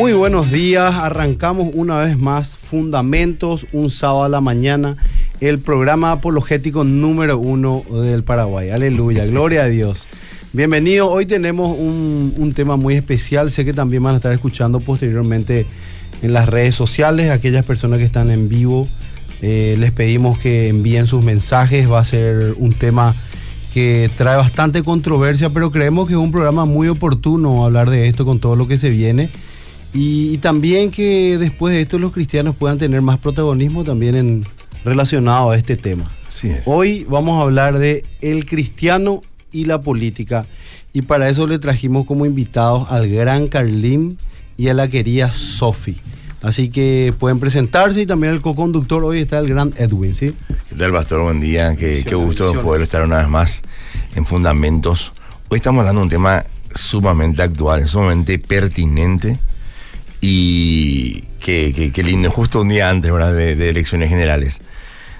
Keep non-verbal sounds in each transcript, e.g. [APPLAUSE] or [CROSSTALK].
Muy buenos días, arrancamos una vez más Fundamentos, un sábado a la mañana, el programa apologético número uno del Paraguay. Aleluya, gloria a Dios. Bienvenido, hoy tenemos un, un, tema muy especial, sé que también van a estar escuchando posteriormente en las redes sociales, aquellas personas que están en vivo, eh, les pedimos que envíen sus mensajes, va a ser un tema que trae bastante controversia, pero creemos que es un programa muy oportuno hablar de esto con todo lo que se viene. Y, y, también que después de esto los cristianos puedan tener más protagonismo también en, relacionado a este tema. Hoy vamos a hablar de el cristiano y la política. Y para eso le trajimos como invitados al gran Carlín y a la querida Sofi. Así que pueden presentarse y también el co-conductor hoy está el gran Edwin, ¿sí? ¿Qué tal, Pastor? Buen día. Qué, qué gusto poder estar una vez más en Fundamentos. Hoy estamos hablando de un tema sumamente actual, sumamente pertinente y qué, lindo, justo un día antes ¿verdad? De, de, elecciones generales.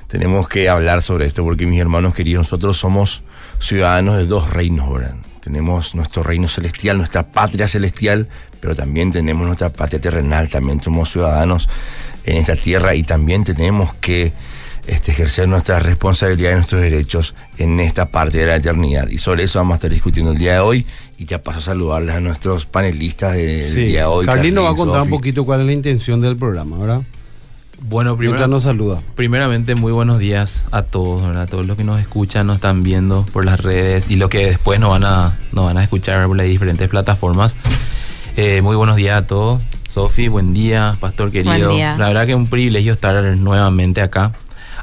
Tenemos que hablar sobre esto porque mis hermanos queridos, nosotros somos ciudadanos de dos reinos, ¿verdad? Tenemos nuestro reino celestial, nuestra patria celestial, pero también tenemos nuestra patria terrenal, también somos ciudadanos en esta tierra y también tenemos que este, ejercer nuestra responsabilidad y nuestros derechos en esta parte de la eternidad. Y sobre eso vamos a estar discutiendo el día de hoy. Y ya paso a saludarles a nuestros panelistas sí. del día de hoy. Carlín va a contar Sophie. un poquito cuál es la intención del programa, ¿verdad? Bueno, primero, nos saluda. primeramente muy buenos días a todos, ¿verdad? A todos los que nos escuchan, nos están viendo por las redes y los que después nos van a, nos van a escuchar por las diferentes plataformas. Eh, muy buenos días a todos. Sofi, buen día, pastor querido. Buen día. La verdad que es un privilegio estar nuevamente acá.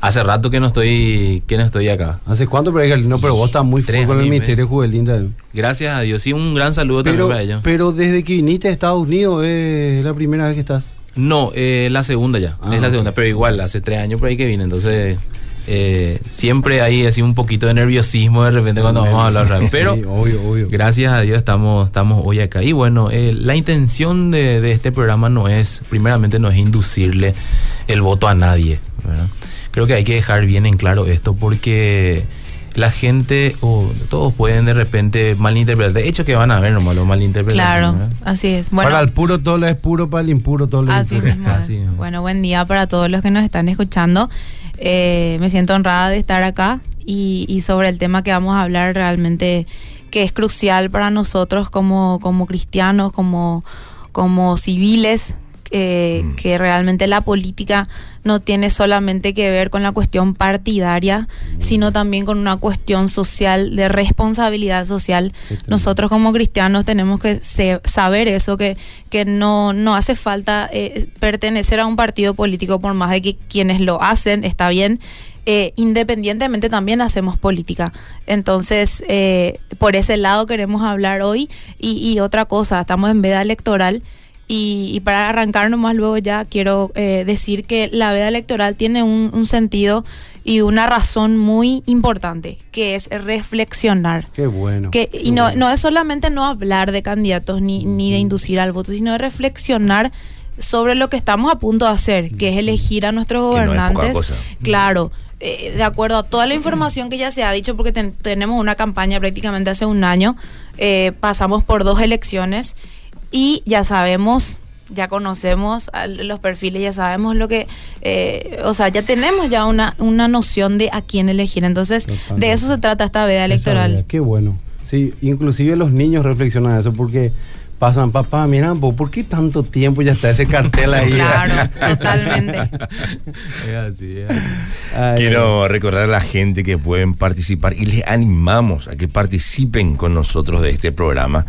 Hace rato que no estoy, que no estoy acá. ¿Hace cuánto? Pero, no, pero vos estás muy fuerte con el Ministerio Juvenil. Gracias a Dios. Sí, un gran saludo pero, también para ellos. Pero desde que viniste a Estados Unidos es la primera vez que estás. No, eh, la segunda ya. Ah, es la segunda, okay. pero igual, hace tres años por ahí que vine. Entonces, eh, siempre hay así un poquito de nerviosismo de repente cuando vamos a hablar. Pero sí, obvio, obvio. gracias a Dios estamos, estamos hoy acá. Y bueno, eh, la intención de, de, este programa no es, primeramente, no es inducirle el voto a nadie. ¿verdad? Creo que hay que dejar bien en claro esto porque la gente o oh, todos pueden de repente malinterpretar. De hecho que van a ver nomás lo malinterpretan. Claro, así es. Bueno, para el puro todo lo es puro, para el impuro todo lo es así impuro. Mismo [LAUGHS] es. Así bueno, buen día para todos los que nos están escuchando. Eh, me siento honrada de estar acá y, y, sobre el tema que vamos a hablar realmente que es crucial para nosotros como, como cristianos, como, como civiles. Eh, mm. que realmente la política no tiene solamente que ver con la cuestión partidaria, sino también con una cuestión social, de responsabilidad social. Nosotros como cristianos tenemos que saber eso, que, que no, no hace falta eh, pertenecer a un partido político, por más de que quienes lo hacen, está bien. Eh, independientemente también hacemos política. Entonces, eh, por ese lado queremos hablar hoy. Y, y otra cosa, estamos en veda electoral. Y, y, para arrancar nomás luego ya quiero eh, decir que la veda electoral tiene un, un, sentido y una razón muy importante, que es reflexionar. Qué bueno. Que, qué y no, bueno. no es solamente no hablar de candidatos ni, ni de inducir al voto, sino de reflexionar sobre lo que estamos a punto de hacer, que es elegir a nuestros gobernantes. No es claro. Eh, de acuerdo a toda la información que ya se ha dicho, porque ten, tenemos una campaña prácticamente hace un año, eh, pasamos por dos elecciones y ya sabemos ya conocemos los perfiles, ya sabemos lo que, eh, o sea, ya tenemos ya una, una noción de a quién elegir. Entonces, de eso se trata esta veda electoral. Veda, qué bueno. Sí, inclusive los niños reflexionan eso porque pasan, papá, mira, ¿por qué tanto tiempo ya está ese cartel ahí? claro, [LAUGHS] totalmente. es así, es así. Ay, Quiero ay. recordar a la gente que pueden participar y les animamos a que participen con nosotros de este programa.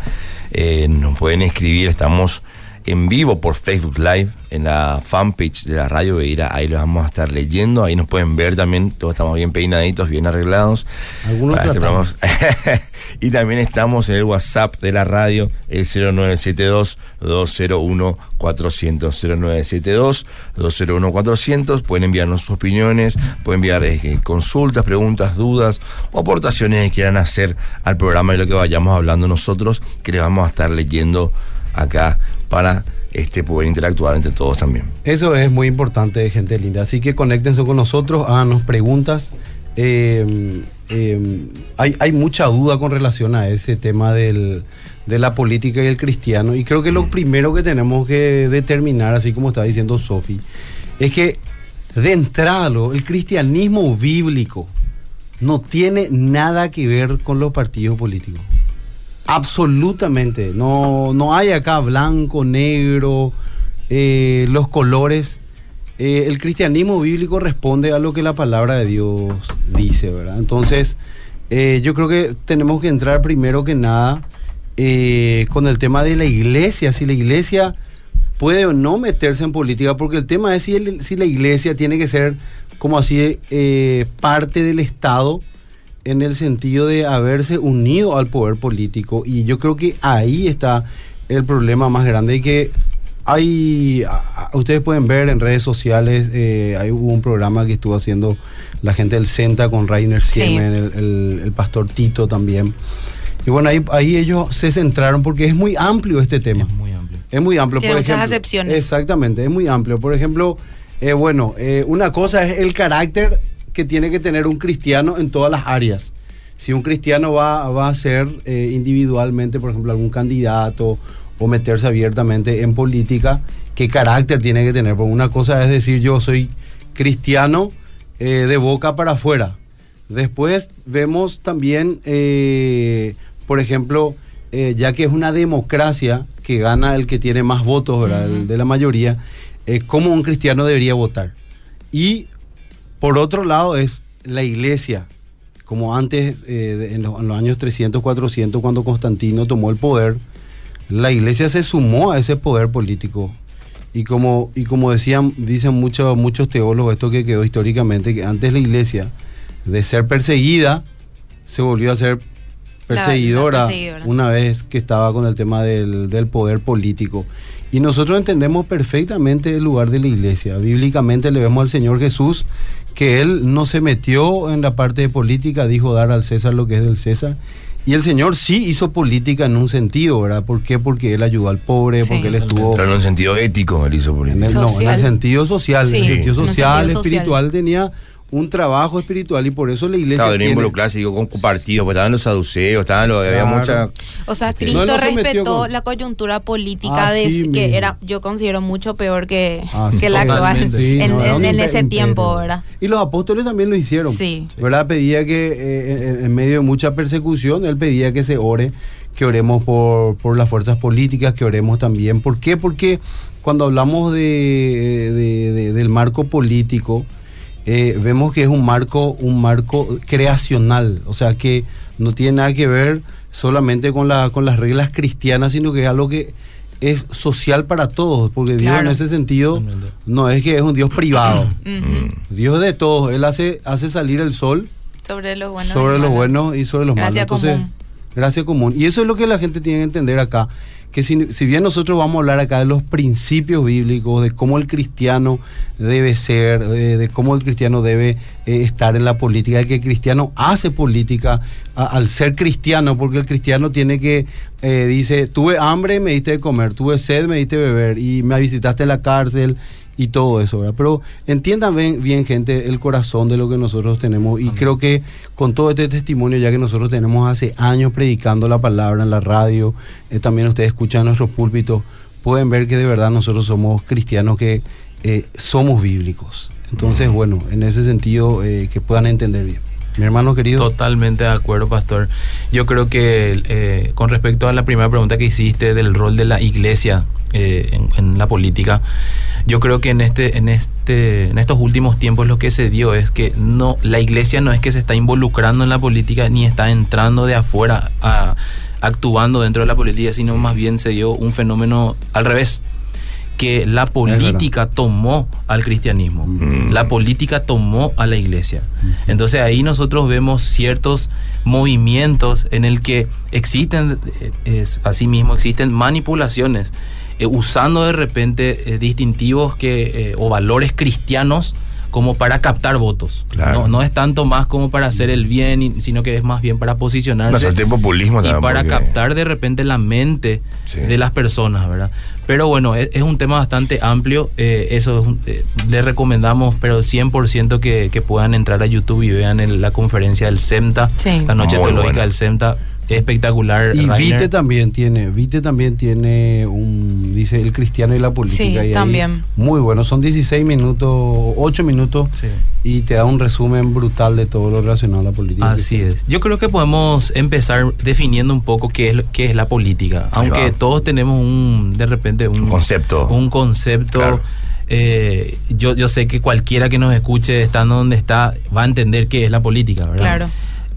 Eh, nos pueden escribir, estamos en vivo por Facebook Live en la fanpage de la Radio Beira. Ahí los vamos a estar leyendo. Ahí nos pueden ver también. Todos estamos bien peinaditos, bien arreglados. Algunos este [LAUGHS] y también estamos en el WhatsApp de la radio, el 0972-201-400. 0972-201-400. Pueden enviarnos sus opiniones, pueden enviar eh, consultas, preguntas, dudas o aportaciones que quieran hacer al programa y lo que vayamos hablando nosotros, que les vamos a estar leyendo acá para este, poder interactuar entre todos también. Eso es muy importante, gente linda. Así que conéctense con nosotros, háganos preguntas. Eh, eh, hay, hay, mucha duda con relación a ese tema del, de la política y el cristiano. Y creo que lo primero que tenemos que determinar, así como está diciendo Sofi, es que de entrada el cristianismo bíblico no tiene nada que ver con los partidos políticos. Absolutamente. No, no hay acá blanco, negro, eh, los colores. Eh, el cristianismo bíblico responde a lo que la palabra de Dios dice, ¿verdad? Entonces, eh, yo creo que tenemos que entrar primero que nada con el tema de la iglesia. Si la iglesia puede o no meterse en política, porque el tema es si, si la iglesia tiene que ser como así parte del Estado en el sentido de haberse unido al poder político. Y yo creo que ahí está el problema más grande y que hay, ustedes pueden ver en redes sociales, eh, hay un programa que estuvo haciendo la gente del CENTA con Rainer Siemen, el, pastor Tito también. Y bueno, ahí, ahí ellos se centraron porque es muy amplio este tema. Es muy amplio. Es muy amplio. Tiene muchas acepciones. Exactamente, es muy amplio. Por ejemplo, eh, bueno, eh, una cosa es el carácter que tiene que tener un cristiano en todas las áreas. Si un cristiano va, va a ser eh, individualmente, por ejemplo, algún candidato o meterse abiertamente en política, ¿qué carácter tiene que tener? Porque una cosa es decir, yo soy cristiano de boca para afuera. Después vemos también, por ejemplo, ya que es una democracia que gana el que tiene más votos, El de la mayoría, eh, cómo un cristiano debería votar. Y por otro lado es la iglesia, como antes, eh, en, los, años 300, 400, cuando Constantino tomó el poder, la iglesia se sumó a ese poder político. Y como, y como decían, dicen muchos, muchos teólogos, esto que quedó históricamente, que antes la iglesia, de ser perseguida, se volvió a ser perseguidora, una vez que estaba con el tema del, del poder político. Y nosotros entendemos perfectamente el lugar de la iglesia. Bíblicamente le vemos al Señor Jesús que Él no se metió en la parte de política, dijo dar al César lo que es del César. Y el Señor sí hizo política en un sentido, ¿verdad? ¿Por qué? Porque Él ayudó al pobre, porque Él estuvo... Pero en un sentido ético Él hizo política. no, en el sentido social. en el sentido social, espiritual, tenía un trabajo espiritual y por eso la iglesia. Claro, tiene... involucrarse con partidos, pues estaban los saduceos, estaban los, había mucha. O sea, Cristo respetó la coyuntura política ah, de que era, yo considero mucho peor que, ah, que la actual en, ese tiempo, ¿verdad? Y los apóstoles también lo hicieron. Sí. ¿Verdad? Pedía que eh, en medio de mucha persecución, él pedía que se ore, que oremos por, por las fuerzas políticas, que oremos también. ¿Por qué? Porque cuando hablamos de, del marco político, eh, vemos que es un marco, un marco creacional, o sea que no tiene nada que ver solamente con, la, con las reglas cristianas, sino que es algo que es social para todos, porque Dios en ese sentido no es que es un Dios privado, Dios es de todos, Él hace, hace salir el sol sobre los buenos, sobre los buenos y sobre los malos. Entonces, gracia común. Y eso es lo que la gente tiene que entender acá que si, bien nosotros vamos a hablar acá de los principios bíblicos, de cómo el cristiano debe ser, de, cómo el cristiano debe eh, estar en la política, de que el cristiano hace política al ser cristiano, porque el cristiano tiene que, eh, dice, tuve hambre me diste de comer, tuve sed, me diste de beber, y me visitaste en la cárcel, y todo eso, ¿verdad? Pero entiendan bien, gente, el corazón de lo que nosotros tenemos y creo que con todo este testimonio, ya que nosotros tenemos hace años predicando la palabra en la radio, eh, también ustedes escuchan nuestros púlpitos, pueden ver que de verdad nosotros somos cristianos que eh, somos bíblicos. Entonces, bueno, en ese sentido, eh, que puedan entender bien. Mi hermano querido. Totalmente de acuerdo, pastor. Yo creo que con respecto a la primera pregunta que hiciste del rol de la iglesia en, la política, yo creo que en este, en este, en estos últimos tiempos lo que se dio es que no, la iglesia no es que se está involucrando en la política ni está entrando de afuera a, actuando dentro de la política, sino más bien se dio un fenómeno al revés que la política tomó al cristianismo, mm. la política tomó a la iglesia. Mm. Entonces ahí nosotros vemos ciertos movimientos en el que existen, eh, es, asimismo existen manipulaciones eh, usando de repente eh, distintivos que, eh, o valores cristianos como para captar votos. No, no, es tanto más como para hacer el bien, sino que es más bien para posicionarse. el populismo y para captar de repente la mente de las personas, ¿verdad? Pero bueno, es, un tema bastante amplio. eso le recomendamos, pero 100% que, que puedan entrar a YouTube y vean la conferencia del CEMTA, la Noche Teológica del CEMTA espectacular. Y Rainer. Vite también tiene, Vite también tiene un, dice el cristiano y la política. Sí, y ahí también. muy bueno, son 16 minutos, 8 minutos Sí. y te da un resumen brutal de todo lo relacionado a la política. Así es. Yo creo que podemos empezar definiendo un poco qué es, lo- qué es la política. Ahí Aunque va. todos tenemos un, de repente, un, Un concepto. Un concepto. Claro. eh, yo, yo sé que cualquiera que nos escuche estando donde está va a entender qué es la política, ¿verdad? Claro.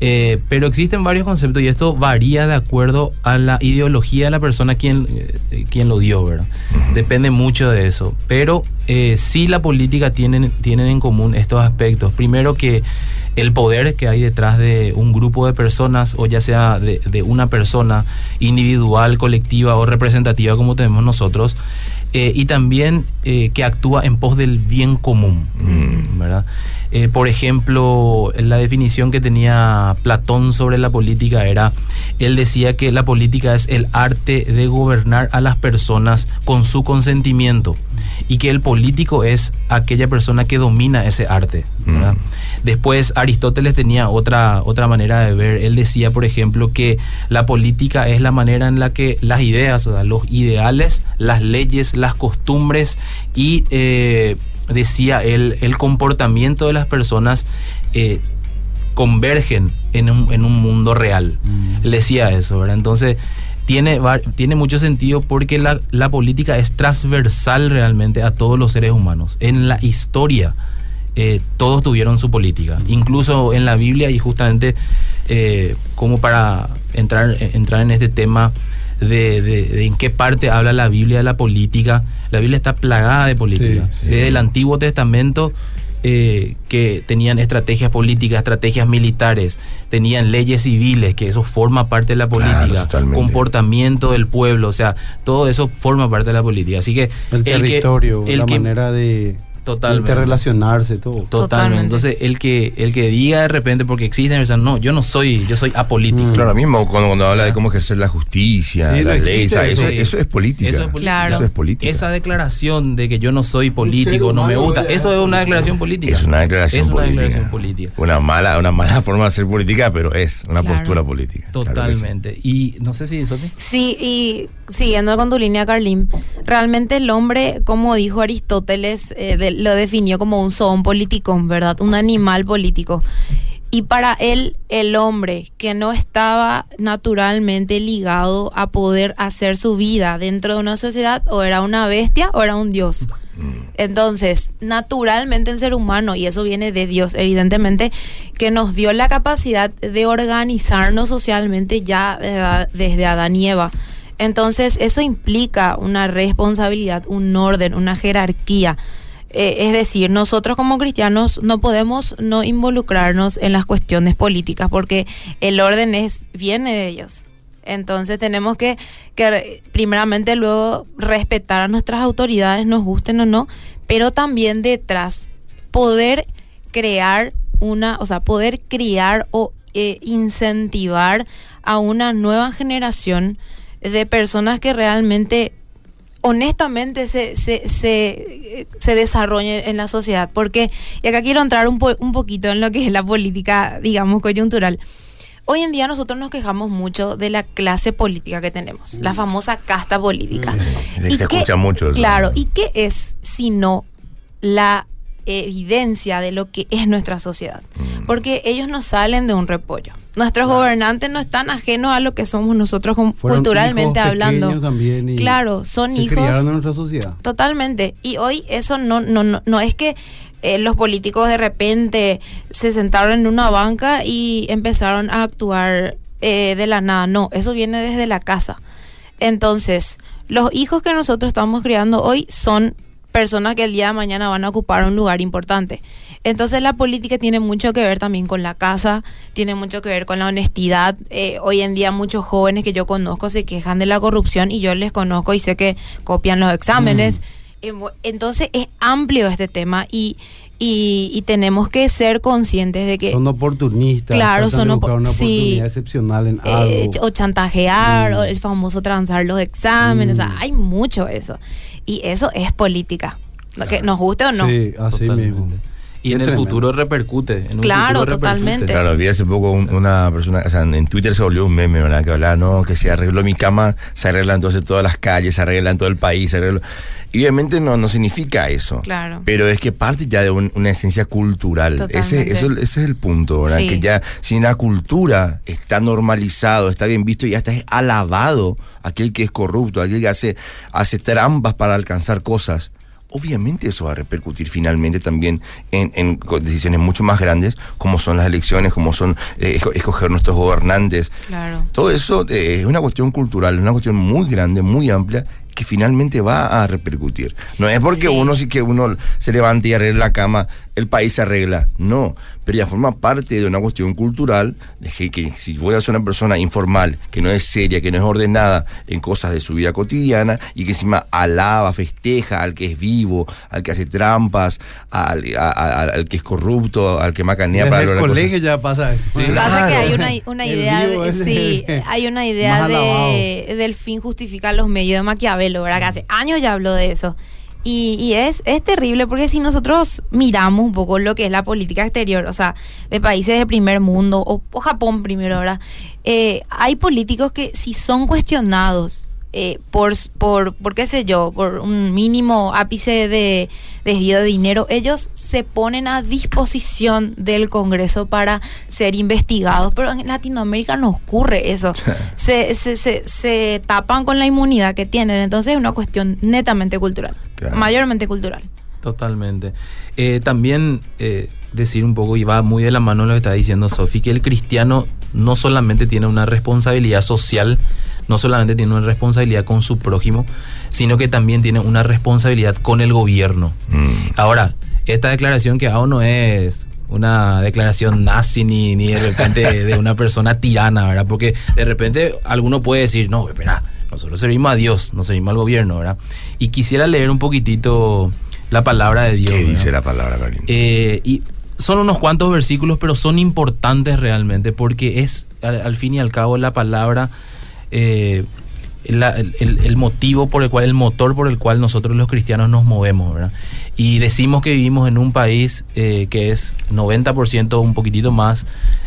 Eh, pero existen varios conceptos y esto varía de acuerdo a la ideología de la persona quien, eh, quien lo dio, ¿verdad? Depende mucho de eso. Pero eh, sí la política tienen, tienen en común estos aspectos. Primero que el poder que hay detrás de un grupo de personas, o ya sea de, de una persona individual, colectiva o representativa como tenemos nosotros, eh, y también eh, que actúa en pos del bien común, ¿verdad? Eh, por ejemplo, la definición que tenía Platón sobre la política era, él decía que la política es el arte de gobernar a las personas con su consentimiento y que el político es aquella persona que domina ese arte. ¿verdad? Después Aristóteles tenía otra, otra manera de ver. Él decía, por ejemplo, que la política es la manera en la que las ideas, o sea, los ideales, las leyes, las costumbres y eh, decía él, el comportamiento de las personas eh, convergen en un, en un mundo real. Él decía eso, ¿verdad? Entonces, tiene, va- tiene mucho sentido porque la, la política es transversal realmente a todos los seres humanos. En la historia, eh, todos tuvieron su política. Incluso en la Biblia, y justamente eh, como para entrar, entrar en este tema de, de- de en qué parte habla la Biblia de la política, la Biblia está plagada de política. Sí, sí. Desde el Antiguo Testamento eh, que tenían estrategias políticas, estrategias militares, tenían leyes civiles, que eso forma parte de la Claro, política, totalmente. comportamiento del pueblo, o sea, todo eso forma parte de la política. Así que El que- territorio, el la que- manera de Totalmente. interrelacionarse, todo. Totalmente. Totalmente. Entonces, el que, el que diga de repente, porque existen personas, no, yo no soy, yo soy apolítico. Mm. Claro, mismo cuando, cuando habla de cómo ejercer la justicia, Sí, la ley, o sea, eso, eso. eso es política. Eso es política. Claro. Eso es política. Esa declaración de que yo no soy político, no me gusta, eso es una declaración política. Es una declaración Es una política. declaración política. Una mala, una mala [LAUGHS] forma de hacer política, pero es una Claro. postura política. Claro que sí. Totalmente. Y no sé si. Sí, y siguiendo con tu línea, Carlín, realmente el hombre, como dijo Aristóteles, eh, de- lo definió como un zoón politicón, ¿verdad? Un animal político. Y para él, el hombre que no estaba naturalmente ligado a poder hacer su vida dentro de una sociedad, o era una bestia o era un dios. Entonces, naturalmente el ser humano, y eso viene de Dios, evidentemente, que nos dio la capacidad de organizarnos socialmente ya eh, desde Adán y Eva. Entonces, eso implica una responsabilidad, un orden, una jerarquía. Eh, es decir, nosotros como cristianos no podemos no involucrarnos en las cuestiones políticas porque el orden es viene de Dios. Entonces tenemos que, que primeramente luego respetar a nuestras autoridades, nos gusten o no, pero también detrás poder crear una, o sea, poder criar o eh, incentivar a una nueva generación de personas que realmente honestamente se, se, se, se desarrolle en la sociedad. Porque, y acá quiero entrar un, po- un poquito en lo que es la política, digamos, coyuntural. Hoy en día nosotros nos quejamos mucho de la clase política que tenemos, la famosa casta política. Se ¿Y escucha qué- mucho eso. Claro, ¿y qué es sino la evidencia de lo que es nuestra sociedad? Mm. Porque ellos no salen de un repollo. Nuestros gobernantes no están ajenos a lo que somos nosotros Fueron culturalmente hijos hablando. también y Claro, son se hijos. criaron en nuestra sociedad. Totalmente. Y hoy eso no, no, no, no es que eh, los políticos de repente se sentaron en una banca y empezaron a actuar eh, de la nada. No, eso viene desde la casa. Entonces, los hijos que nosotros estamos criando hoy son personas que el día de mañana van a ocupar un lugar importante. Entonces la política tiene mucho que ver también con la casa, tiene mucho que ver con la honestidad. Eh, hoy en día muchos jóvenes que yo conozco se quejan de la corrupción y yo les conozco y sé que copian los exámenes. Eh, bu- Entonces es amplio este tema y, y, y tenemos que ser conscientes de que... Son oportunistas. Claro, son opor- una sí. oportunidad excepcional en eh, algo. o chantajear, Mm. o el famoso transar los exámenes, o Mm. sea, hay mucho eso. Y eso es política, que nos guste o no. Sí, así Totalmente. mismo. Y en el futuro repercute. claro, totalmente. Claro, vi hace poco una persona, o sea, en Twitter se volvió un meme, ¿verdad? Que hablaba, no, que se arregló mi cama, se arreglan entonces todas las calles, se arreglan todo el país, se arregló. Y obviamente no, no significa eso. Claro. Pero es que parte ya de una esencia cultural. Ese, eso, ese es el punto, ¿verdad? Que ya, si la cultura está normalizado, está bien visto y hasta es alabado aquel que es corrupto, aquel que hace, hace trampas para alcanzar cosas obviamente eso va a repercutir finalmente también en, decisiones mucho más grandes, como son las elecciones, como son eh, escoger nuestros gobernantes. Claro. Todo eso eh, es una cuestión cultural, una cuestión muy grande, muy amplia, que finalmente va a repercutir. No es porque uno sí que uno se levante y arregle la cama, el país se arregla. No, pero ya forma parte de una cuestión cultural, de que, si voy a ser una persona informal, que no es seria, que no es ordenada en cosas de su vida cotidiana y que encima alaba, festeja al que es vivo, al que hace trampas, al, que es corrupto, al que macanea para el colegio ya pasa eso. Pasa que hay una, una [LAUGHS] idea, sí, [LAUGHS] hay una idea de, del fin justificar los medios de Maquiavelo, ¿verdad? Que hace años ya habló de eso. Y, es, es terrible porque si nosotros miramos un poco lo que es la política exterior, o sea, de países de primer mundo, o, Japón primero ahora, eh, hay políticos que si son cuestionados eh, por, por, por, qué sé yo, por un mínimo ápice de desvío de dinero, ellos se ponen a disposición del Congreso para ser investigados, pero en Latinoamérica no ocurre eso. [LAUGHS] se, se, se, se tapan con la inmunidad que tienen, entonces es una cuestión netamente cultural, mayormente cultural. Totalmente. Eh, también eh, decir un poco, y va muy de la mano lo que está diciendo Sofi, que el cristiano no solamente tiene una responsabilidad social, no solamente tiene una responsabilidad con su prójimo, sino que también tiene una responsabilidad con el gobierno. Mm. Ahora, esta declaración que hago no es una declaración nazi ni, ni de repente de una persona tirana, ¿verdad? Porque de repente alguno puede decir, no, espera, nosotros servimos a Dios, no servimos al gobierno, ¿verdad? Y quisiera leer un poquitito la palabra de Dios. ¿Qué dice la palabra, Karim? Eh, y son unos cuantos versículos, pero son importantes realmente, porque es al fin y al cabo la palabra eh, el, motivo por el cual, el motor por el cual nosotros los cristianos nos movemos, ¿verdad? Y decimos que vivimos en un país eh, que es 90%, un poquitito más,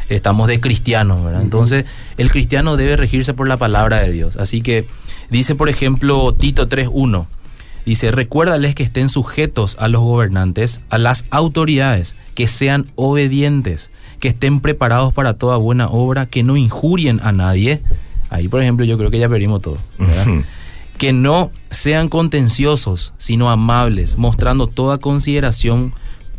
estamos de cristianos, ¿verdad? Entonces, el cristiano debe regirse por la palabra de Dios. Así que dice, por ejemplo, Tito 3.1, dice, recuérdales que estén sujetos a los gobernantes, a las autoridades, que sean obedientes, que estén preparados para toda buena obra, que no injurien a nadie, Ahí, por ejemplo, yo creo que ya perdimos todo. que no sean contenciosos, sino amables, mostrando toda consideración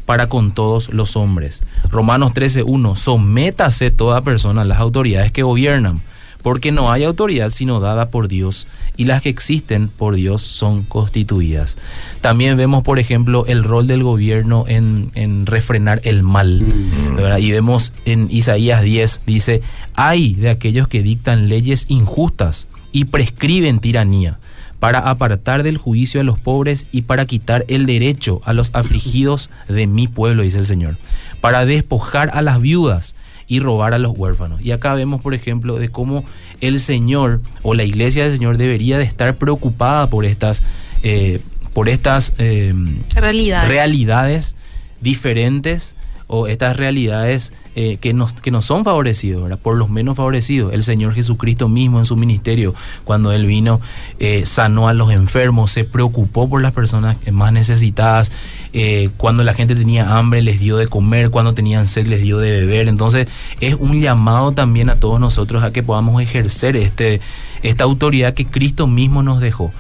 para con todos los hombres. Romanos 13.1, sométase toda persona a las autoridades que gobiernan porque no hay autoridad sino dada por Dios, y las que existen por Dios son constituidas. También vemos, por ejemplo, el rol del gobierno en, refrenar el mal. Mm. Y vemos en Isaías 10, dice, hay de aquellos que dictan leyes injustas y prescriben tiranía para apartar del juicio a los pobres y para quitar el derecho a los afligidos de mi pueblo, dice el Señor, para despojar a las viudas y robar a los huérfanos. Y acá vemos, por ejemplo, de cómo el Señor o la iglesia del Señor debería de estar preocupada por estas, eh, por estas eh, realidades diferentes o estas realidades eh, que, nos, que nos son favorecidos, por los menos favorecidos. El Señor Jesucristo mismo en su ministerio, cuando Él vino, eh, sanó a los enfermos, se preocupó por las personas más necesitadas, eh, cuando la gente tenía hambre les dio de comer, cuando tenían sed les dio de beber. Entonces es un llamado también a todos nosotros a que podamos ejercer este esta autoridad que Cristo mismo nos dejó.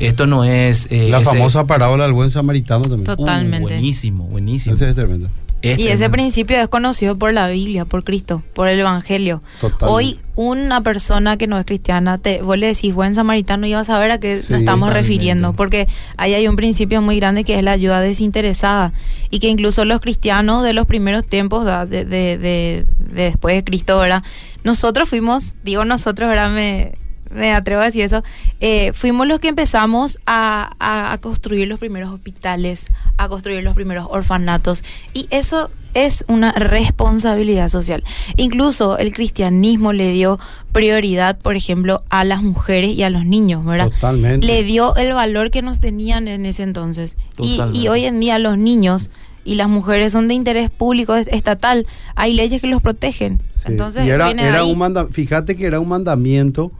Esto no es... la famosa parábola del buen samaritano también. Totalmente. Uh, buenísimo, buenísimo. Ese es tremendo. Y ese principio es conocido por la Biblia, por Cristo, por el Evangelio. Hoy una persona que no es cristiana, te, vos le decís buen samaritano y vas a saber a qué nos estamos refiriendo, porque ahí hay un principio muy grande que es la ayuda desinteresada y que incluso los cristianos de los primeros tiempos, de, de, de, después de Cristo, ¿verdad? Nosotros fuimos, digo nosotros, ¿verdad? Me, me atrevo a decir eso, eh, fuimos los que empezamos a, a, construir los primeros hospitales, a construir los primeros orfanatos. Y eso es una responsabilidad social. Incluso el cristianismo le dio prioridad, por ejemplo, a las mujeres y a los niños, ¿verdad? Totalmente. Le dio el valor que nos tenían en ese entonces. Y, y, hoy en día los niños y las mujeres son de interés público estatal, hay leyes que los protegen. Entonces, y era, era un fíjate que era un mandamiento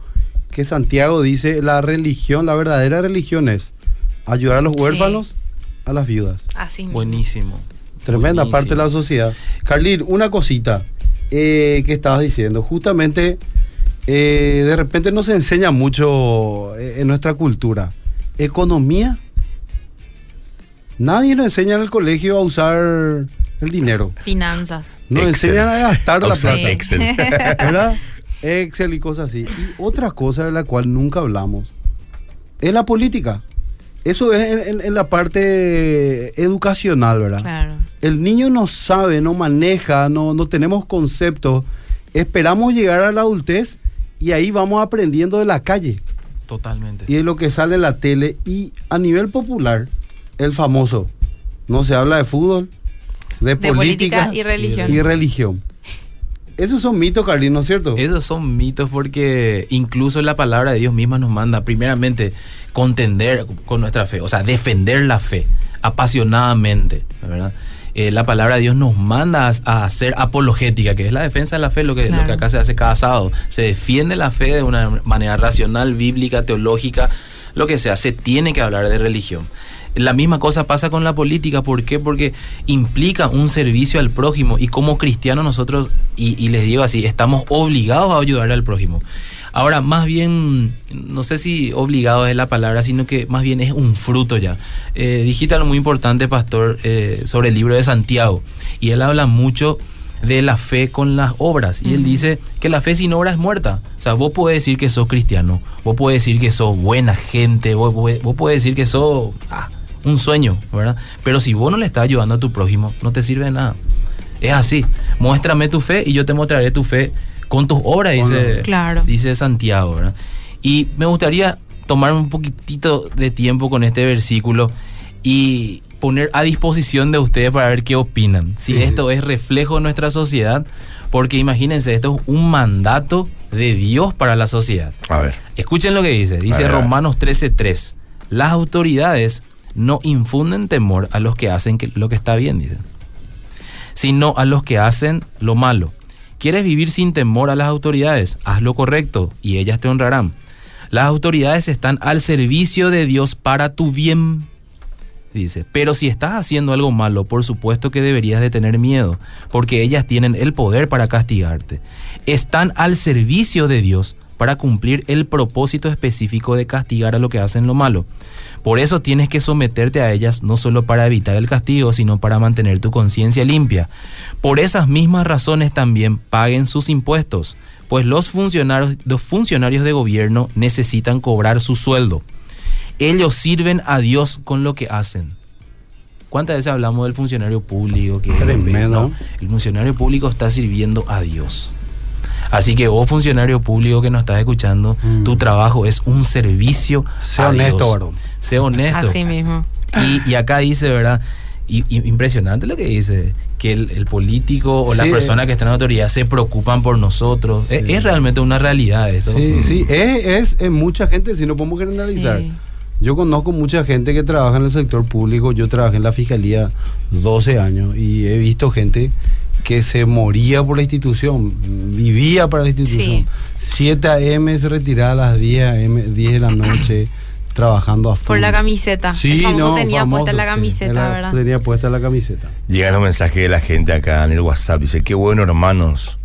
que Santiago dice, la religión, la verdadera religión es ayudar a los huérfanos, a las viudas. Así Buenísimo. Tremenda parte de la sociedad. Carlín, una cosita eh, que estabas diciendo. Justamente, eh, de repente no se enseña mucho eh, en nuestra cultura. Economía. Nadie nos enseña en el colegio a usar el dinero. Finanzas. Nos enseñan a gastar la plata. Excel. ¿Verdad? [LAUGHS] Excel y cosas así. Y otra cosa de la cual nunca hablamos es la política. Eso es en, la parte educacional, ¿verdad? Claro. El niño no sabe, no maneja, no, no tenemos conceptos. Esperamos llegar a la adultez y ahí vamos aprendiendo de la calle. Totalmente. Y es lo que sale en la tele. Y a nivel popular, el famoso, no se habla de fútbol, de, política, y religión. Y religión. Esos son mitos, Carlín, ¿no es cierto? Esos son mitos porque incluso la palabra de Dios misma nos manda, primeramente, contender con nuestra fe, o sea, defender la fe apasionadamente, ¿verdad? Eh, la palabra de Dios nos manda a, hacer apologética, que es la defensa de la fe, lo que, lo que acá se hace cada sábado. Se defiende la fe de una manera racional, bíblica, teológica, lo que sea, se tiene que hablar de religión. La misma cosa pasa con la política. ¿Por qué? Porque implica un servicio al prójimo y como cristianos nosotros, y, les digo así, estamos obligados a ayudar al prójimo. Ahora, más bien, no sé si obligado es la palabra, sino que más bien es un fruto ya. Eh, dijiste algo muy importante, pastor, eh, sobre el libro de Santiago. Y él habla mucho de la fe con las obras. Y él dice que la fe sin obras es muerta. O sea, vos podés decir que sos cristiano, vos podés decir que sos buena gente, vos, vos, podés decir que sos ah, un sueño, ¿verdad? Pero si vos no le estás ayudando a tu prójimo, no te sirve de nada. Es así. Muéstrame tu fe y yo te mostraré tu fe con tus obras, dice, claro. dice Santiago, ¿verdad? Y me gustaría tomar un poquitito de tiempo con este versículo y poner a disposición de ustedes para ver qué opinan. Si esto es reflejo de nuestra sociedad, porque imagínense, esto es un mandato de Dios para la sociedad. A ver. Escuchen lo que dice. Dice Romanos 13:3. Las autoridades no infunden temor a los que hacen lo que está bien, dicen, sino a los que hacen lo malo. ¿Quieres vivir sin temor a las autoridades? Haz lo correcto y ellas te honrarán. Las autoridades están al servicio de Dios para tu bien. Dice, pero si estás haciendo algo malo, por supuesto que deberías de tener miedo, porque ellas tienen el poder para castigarte. Están al servicio de Dios para cumplir el propósito específico de castigar a lo que hacen lo malo. Por eso tienes que someterte a ellas no solo para evitar el castigo, sino para mantener tu conciencia limpia. Por esas mismas razones también paguen sus impuestos, pues los funcionarios, los funcionarios de gobierno necesitan cobrar su sueldo. Ellos sirven a Dios con lo que hacen. ¿Cuántas veces hablamos del funcionario público? Que. El funcionario público está sirviendo a Dios. Así que vos, funcionario público que nos estás escuchando, mm. tu trabajo es un servicio. Sé honesto, varón. Sé honesto. Así mismo. Y, acá dice, ¿verdad? Y, impresionante lo que dice, que el, político o las personas que están en autoridad se preocupan por nosotros. Es, realmente una realidad eso. Sí, sí, es, es, mucha gente, si no podemos generalizar. Yo conozco mucha gente que trabaja en el sector público, yo trabajé en la fiscalía 12 años y he visto gente que se moría por la institución, vivía para la institución. 7 a.m. se retiraba a las 10 a.m., 10 de la noche [CLEARS THROAT] trabajando a full. Por la camiseta. Sí, no, tenía puesta la camiseta, ¿verdad? Tenía puesta la camiseta. Llegan los mensajes de la gente acá en el WhatsApp. Dice, qué bueno, hermanos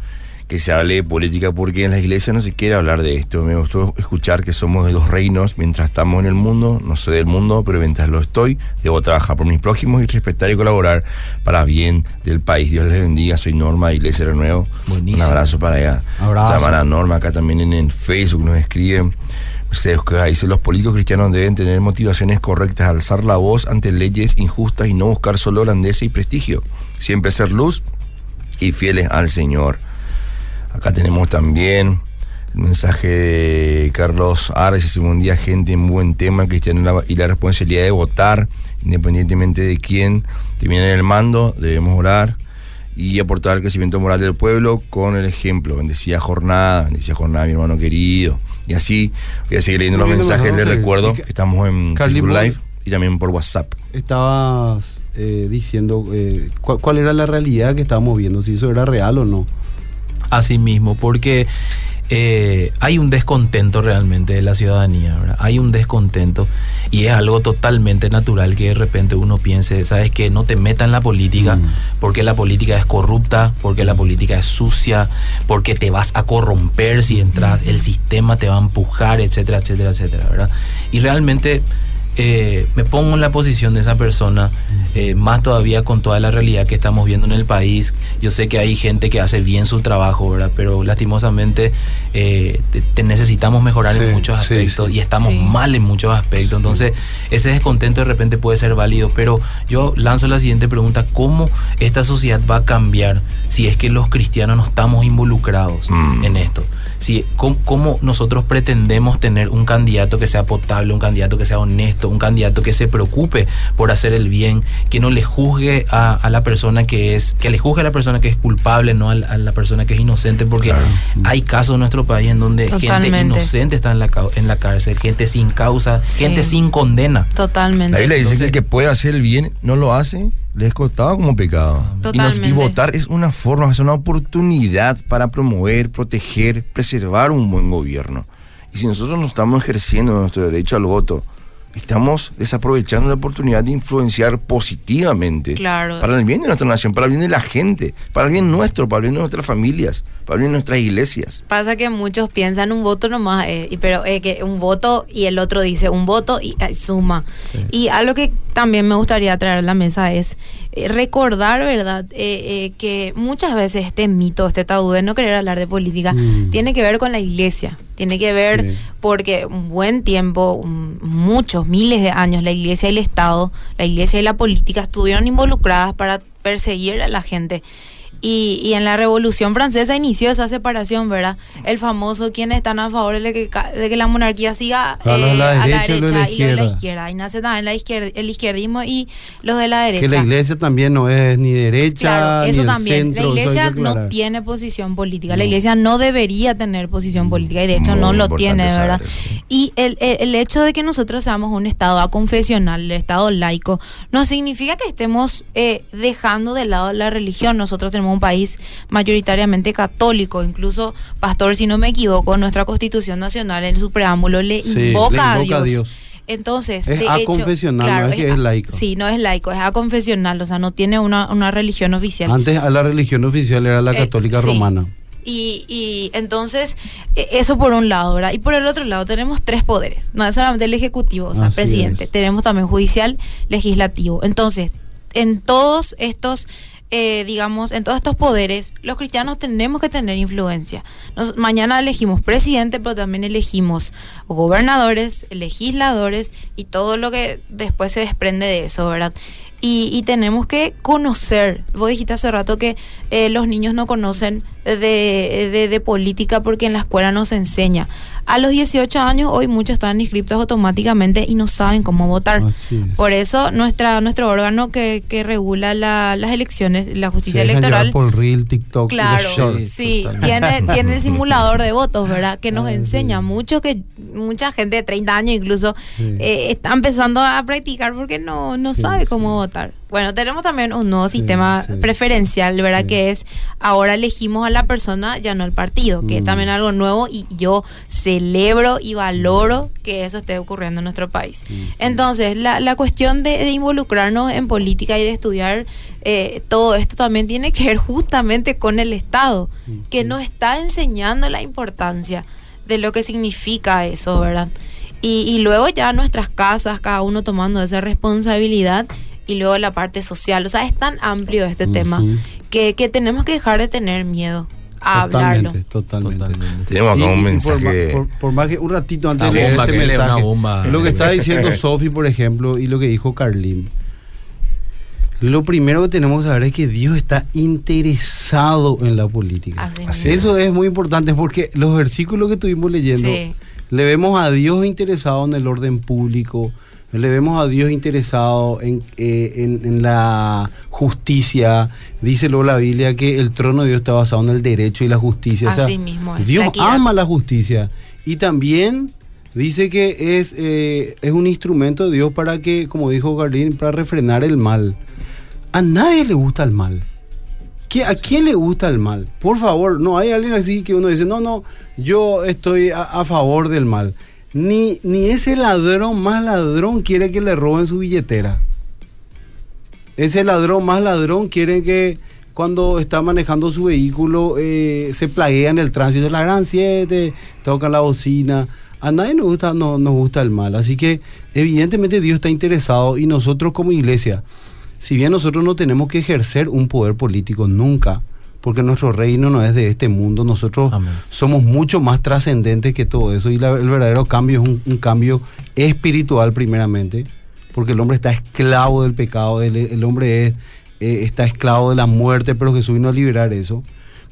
que se hable de política porque en la iglesia no se quiere hablar de esto. Me gustó escuchar que somos de los reinos mientras estamos en el mundo, no soy del mundo, pero mientras lo estoy, debo trabajar por mis prójimos y respetar y colaborar para bien del país. Dios les bendiga, soy Norma de Iglesia Renuevo. Un abrazo para ella. Abrazo. Norma, acá también en, Facebook nos escriben. Se dice, los políticos cristianos deben tener motivaciones correctas, alzar la voz ante leyes injustas y no buscar solo grandeza y prestigio. Siempre ser luz y fieles al Señor. Acá tenemos también el mensaje de Carlos Ares, dice un día gente en buen tema, cristiano y la responsabilidad de votar, independientemente de quién termine en el mando, debemos orar y aportar al crecimiento moral del pueblo con el ejemplo. Bendecida jornada, bendecida jornada, mi hermano querido. Y así voy a seguir leyendo los mensajes. Les recuerdo que estamos en Facebook Live y también por WhatsApp. Estabas eh, diciendo eh, cuál, cuál era la realidad que estábamos viendo, si eso era real o no. Así mismo, porque eh, hay un descontento realmente de la ciudadanía, ¿verdad? Hay un descontento y es algo totalmente natural que de repente uno piense, sabes que no te meta en la política Mm. porque la política es corrupta, porque la política es sucia, porque te vas a corromper si entras, el sistema te va a empujar, etcétera, etcétera, etcétera, ¿verdad? Y realmente eh, me pongo en la posición de esa persona, eh, más todavía con toda la realidad que estamos viendo en el país. Yo sé que hay gente que hace bien su trabajo, ¿verdad? Pero lastimosamente eh, te, te necesitamos mejorar Sí, en muchos sí, aspectos sí. y estamos Sí. mal en muchos aspectos. Entonces, ese descontento de repente puede ser válido, pero yo lanzo la siguiente pregunta, ¿cómo esta sociedad va a cambiar si es que los cristianos no estamos involucrados Mm. en esto? Si, ¿cómo, cómo nosotros pretendemos tener un candidato que sea potable, un candidato que sea honesto, un candidato que se preocupe por hacer el bien, que no le juzgue a, a la persona que es, que le juzgue a la persona que es culpable, no a la, a la persona que es inocente, porque Claro. hay casos en nuestro país en donde gente inocente está en la, en la cárcel, gente sin causa, Sí. gente sin condena. Totalmente. La Biblia dice Entonces- que el que puede hacer el bien no lo hace, le es costado como pecado. Y, nos- y Totalmente. votar es una forma, es una oportunidad para promover, proteger, preservar un buen gobierno. Y si nosotros no estamos ejerciendo nuestro derecho al voto, estamos desaprovechando la oportunidad de influenciar positivamente Claro. para el bien de nuestra nación, para el bien de la gente, para el bien nuestro, para el bien de nuestras familias, para el bien de nuestras iglesias. Pasa que muchos piensan un voto nomás, eh, pero eh, que un voto y el otro dice un voto y eh, suma. Y algo que también me gustaría traer a la mesa es eh, recordar, ¿verdad? Eh, eh, que muchas veces este mito, este tabú de no querer hablar de política, Mm. tiene que ver con la iglesia. Tiene que ver Sí. porque un buen tiempo, un- miles de años, la iglesia y el Estado, la iglesia y la política estuvieron involucradas para perseguir a la gente. Y, y en la Revolución Francesa inició esa separación, ¿verdad? El famoso, quienes están a favor de que, de que la monarquía siga eh, la a la derecha y los de la derecha y los de la izquierda. izquierda. Y nace también la izquier- el izquierdismo y los de la derecha. Que la iglesia también no es ni derecha Claro, ni eso el también. centro, la iglesia no tiene posición política. No. La iglesia no debería tener posición política y de hecho Muy no lo tiene, ¿verdad? Y el, el- el hecho de que nosotros seamos un estado aconfesional, el estado laico, no significa que estemos eh, dejando de lado la religión. Nosotros tenemos un país mayoritariamente católico, incluso, pastor, si no me equivoco, nuestra constitución nacional en su preámbulo le Sí, le invoca, a a Dios. Dios. Entonces, Es de aconfesional, hecho, no es que es a- laico. Sí, no es laico, es aconfesional, o sea, no tiene una, una religión oficial. Antes a la religión oficial era la Eh, católica sí. romana. Y, y entonces, e- eso por un lado, ¿verdad? Y por el otro lado tenemos tres poderes. No es solamente el ejecutivo, o sea, Así presidente. es. Tenemos también judicial, legislativo. Entonces, en todos estos, eh, digamos, en todos estos poderes, los cristianos tenemos que tener influencia. Nos- mañana elegimos presidente, pero también elegimos gobernadores, legisladores y todo lo que después se desprende de eso, ¿verdad? Y, tenemos que conocer. Vos dijiste hace rato que eh, los niños no conocen de, de- de política porque en la escuela no se enseña. A los 18 años hoy muchos están inscritos automáticamente y no saben cómo votar. Es. Por eso nuestra nuestro órgano que, que regula la- las elecciones, la justicia Se electoral, por Reel, TikTok, Claro, shorts. sí, tiene, tiene el [LAUGHS] simulador de votos, ¿verdad? Que nos Ah, enseña sí. mucho que mucha gente de 30 años incluso Sí. eh, está empezando a practicar porque no, no Sí, sabe cómo votar. Bueno, tenemos también un nuevo Sí, sistema sí. preferencial, ¿verdad? Sí. Que es ahora elegimos a la persona, ya no al partido, que es Mm. también algo nuevo y yo celebro y valoro que eso esté ocurriendo en nuestro país. Entonces, la, la cuestión de, de involucrarnos en política y de estudiar eh, todo esto también tiene que ver justamente con el Estado, que nos está enseñando la importancia de lo que significa eso, ¿verdad? Y, y luego ya nuestras casas, cada uno tomando esa responsabilidad y luego la parte social. O sea, es tan amplio este tema que, que tenemos que dejar de tener miedo a hablarlo. Totalmente, totalmente. Totalmente. Tenemos acá un por mensaje. Por, por más que un ratito antes de este que lee una mensaje, bomba. lo que está diciendo [LAUGHS] Sofi, por ejemplo, y lo que dijo Carlín. Lo primero que tenemos que saber es que Dios está interesado en la política. Así. Eso es muy importante porque los versículos que estuvimos leyendo, Sí. le vemos a Dios interesado en el orden público, le vemos a Dios interesado en, eh, en- en la justicia. Dice luego la Biblia que el trono de Dios está basado en el derecho y la justicia. O sea, Así mismo es, Dios la ama la justicia y también dice que es, eh, es un instrumento de Dios para que, como dijo Gardín, para refrenar el mal. A nadie le gusta el mal. ¿A quién le gusta el mal? Por favor, no hay alguien así que uno dice, no, no, yo estoy a, favor del mal. Ni, ni ese ladrón más ladrón quiere que le roben su billetera. Ese ladrón más ladrón quiere que cuando está manejando su vehículo eh, se plaguea en el tránsito. La gran 7, toca la bocina. A nadie nos gusta, no, nos gusta el mal. Así que evidentemente Dios está interesado y nosotros como iglesia si bien nosotros no tenemos que ejercer un poder político nunca, porque nuestro reino no es de este mundo, nosotros somos mucho más trascendentes que todo eso y el verdadero cambio es un, cambio espiritual primeramente, porque el hombre está esclavo del pecado, el, hombre es, eh, está esclavo de la muerte, pero Jesús vino a liberar eso.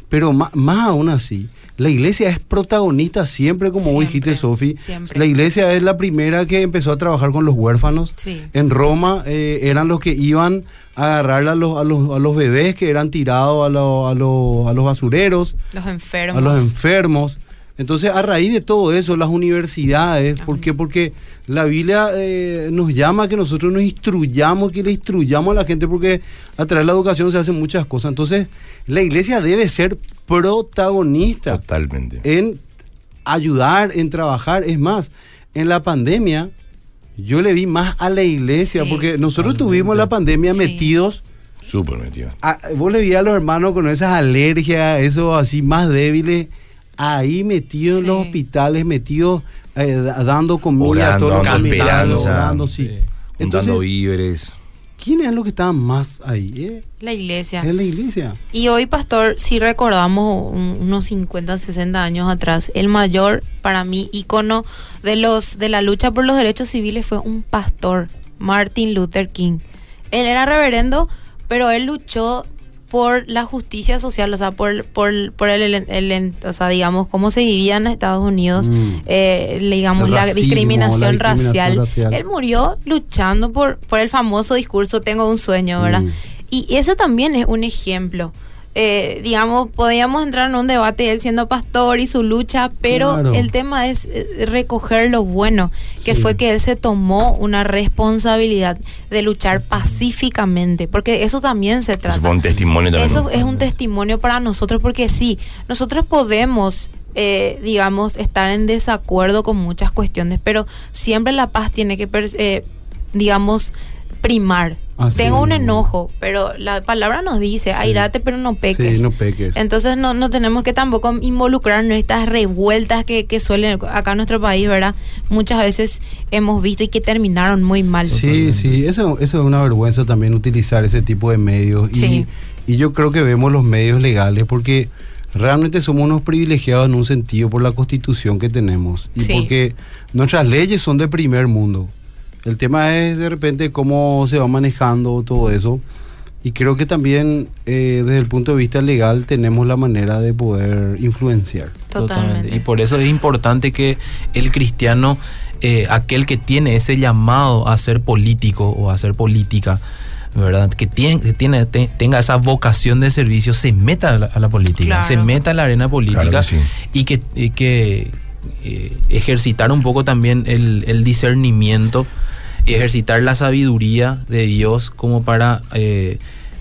Pero más, más aún así, la iglesia es protagonista siempre, como vos dijiste, Sofi. La iglesia es la primera que empezó a trabajar con los huérfanos. En Roma eh, eran los que iban a agarrar a los, a los, a los bebés que eran tirados a, a, a los basureros. Los enfermos. A los enfermos. Entonces, a raíz de todo eso, las universidades, ¿por qué? Porque la Biblia eh, nos llama a que nosotros nos instruyamos, que le instruyamos a la gente, porque a través de la educación se hacen muchas cosas. Entonces, la iglesia debe ser protagonista. Totalmente. En ayudar, en trabajar. Es más, en la pandemia, yo le vi más a la iglesia, porque nosotros tuvimos la pandemia metidos. Súper metidos. vos le vi a los hermanos con esas alergias, eso así más débiles ahí metidos en los hospitales, metidos eh, dando comida, todo dando esperanza, sí. Entonces, víveres. ¿Quién es lo que estaba más ahí? Eh? La iglesia. Es la iglesia. Y hoy, pastor, si recordamos unos 50, 60 años atrás, el mayor, para mí, ícono de, los, de la lucha por los derechos civiles fue un pastor, Martin Luther King. Él era reverendo, pero él luchó por la justicia social, o sea, por, por, por el, el, o sea, digamos, cómo se vivía en Estados Unidos, mm. eh, digamos, la, discriminación racial. Él murió luchando por, por el famoso discurso Tengo un sueño, ¿verdad? Mm. Y eso también es un ejemplo. Eh, digamos, podíamos entrar en un debate él siendo pastor y su lucha, pero el tema es eh, recoger lo bueno, que fue que él se tomó una responsabilidad de luchar pacíficamente, porque eso también se trata. Eso un testimonio Eso es un testimonio para nosotros, porque sí, nosotros podemos eh, digamos, estar en desacuerdo con muchas cuestiones, pero siempre la paz tiene que, digamos, primar. Tengo un enojo, pero la palabra nos dice, airate pero no peques. no peques. Entonces no, no tenemos que tampoco involucrarnos en estas revueltas que, que suelen acá en nuestro país, ¿verdad? Muchas veces hemos visto y que terminaron muy mal. Sí, sí, eso, eso es una vergüenza también utilizar ese tipo de medios. Y, y yo creo que vemos los medios legales porque realmente somos unos privilegiados en un sentido por la constitución que tenemos y porque nuestras leyes son de primer mundo. El tema es de repente cómo se va manejando todo eso. Y creo que también eh, desde el punto de vista legal tenemos la manera de poder influenciar. Totalmente. Y por eso es importante que el cristiano, eh, aquel que tiene ese llamado a ser político o a hacer política, ¿verdad? Que, tiene, que tiene, tenga esa vocación de servicio, se meta a la, política, se meta a la arena política y que, que eh, ejercitar un poco también el, el discernimiento y ejercitar la sabiduría de Dios como para eh,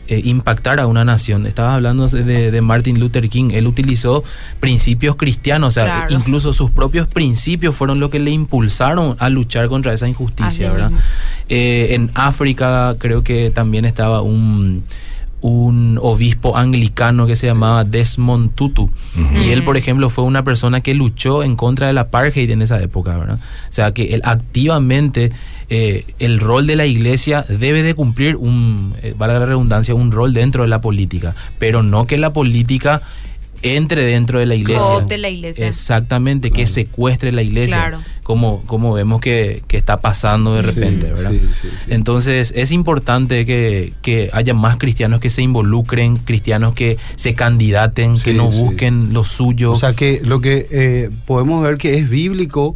eh, impactar a una nación. Estabas hablando de, Martin Luther King, él utilizó principios cristianos, o sea, incluso sus propios principios fueron lo que le impulsaron a luchar contra esa injusticia, ¿verdad? En África creo que también estaba un un obispo anglicano que se llamaba Desmond Tutu. Y él, por ejemplo, fue una persona que luchó en contra del apartheid en esa época, ¿verdad? O sea, que él activamente eh, el rol de la iglesia debe de cumplir un, eh, valga la redundancia, un rol dentro de la política, pero no que la política entre dentro de la iglesia. de la iglesia. Exactamente, que secuestre la iglesia. Como, como vemos que, está pasando de repente, ¿verdad? Entonces es importante que, haya más cristianos que se involucren, cristianos que se candidaten, que no busquen lo suyo. O sea que lo que eh, podemos ver que es bíblico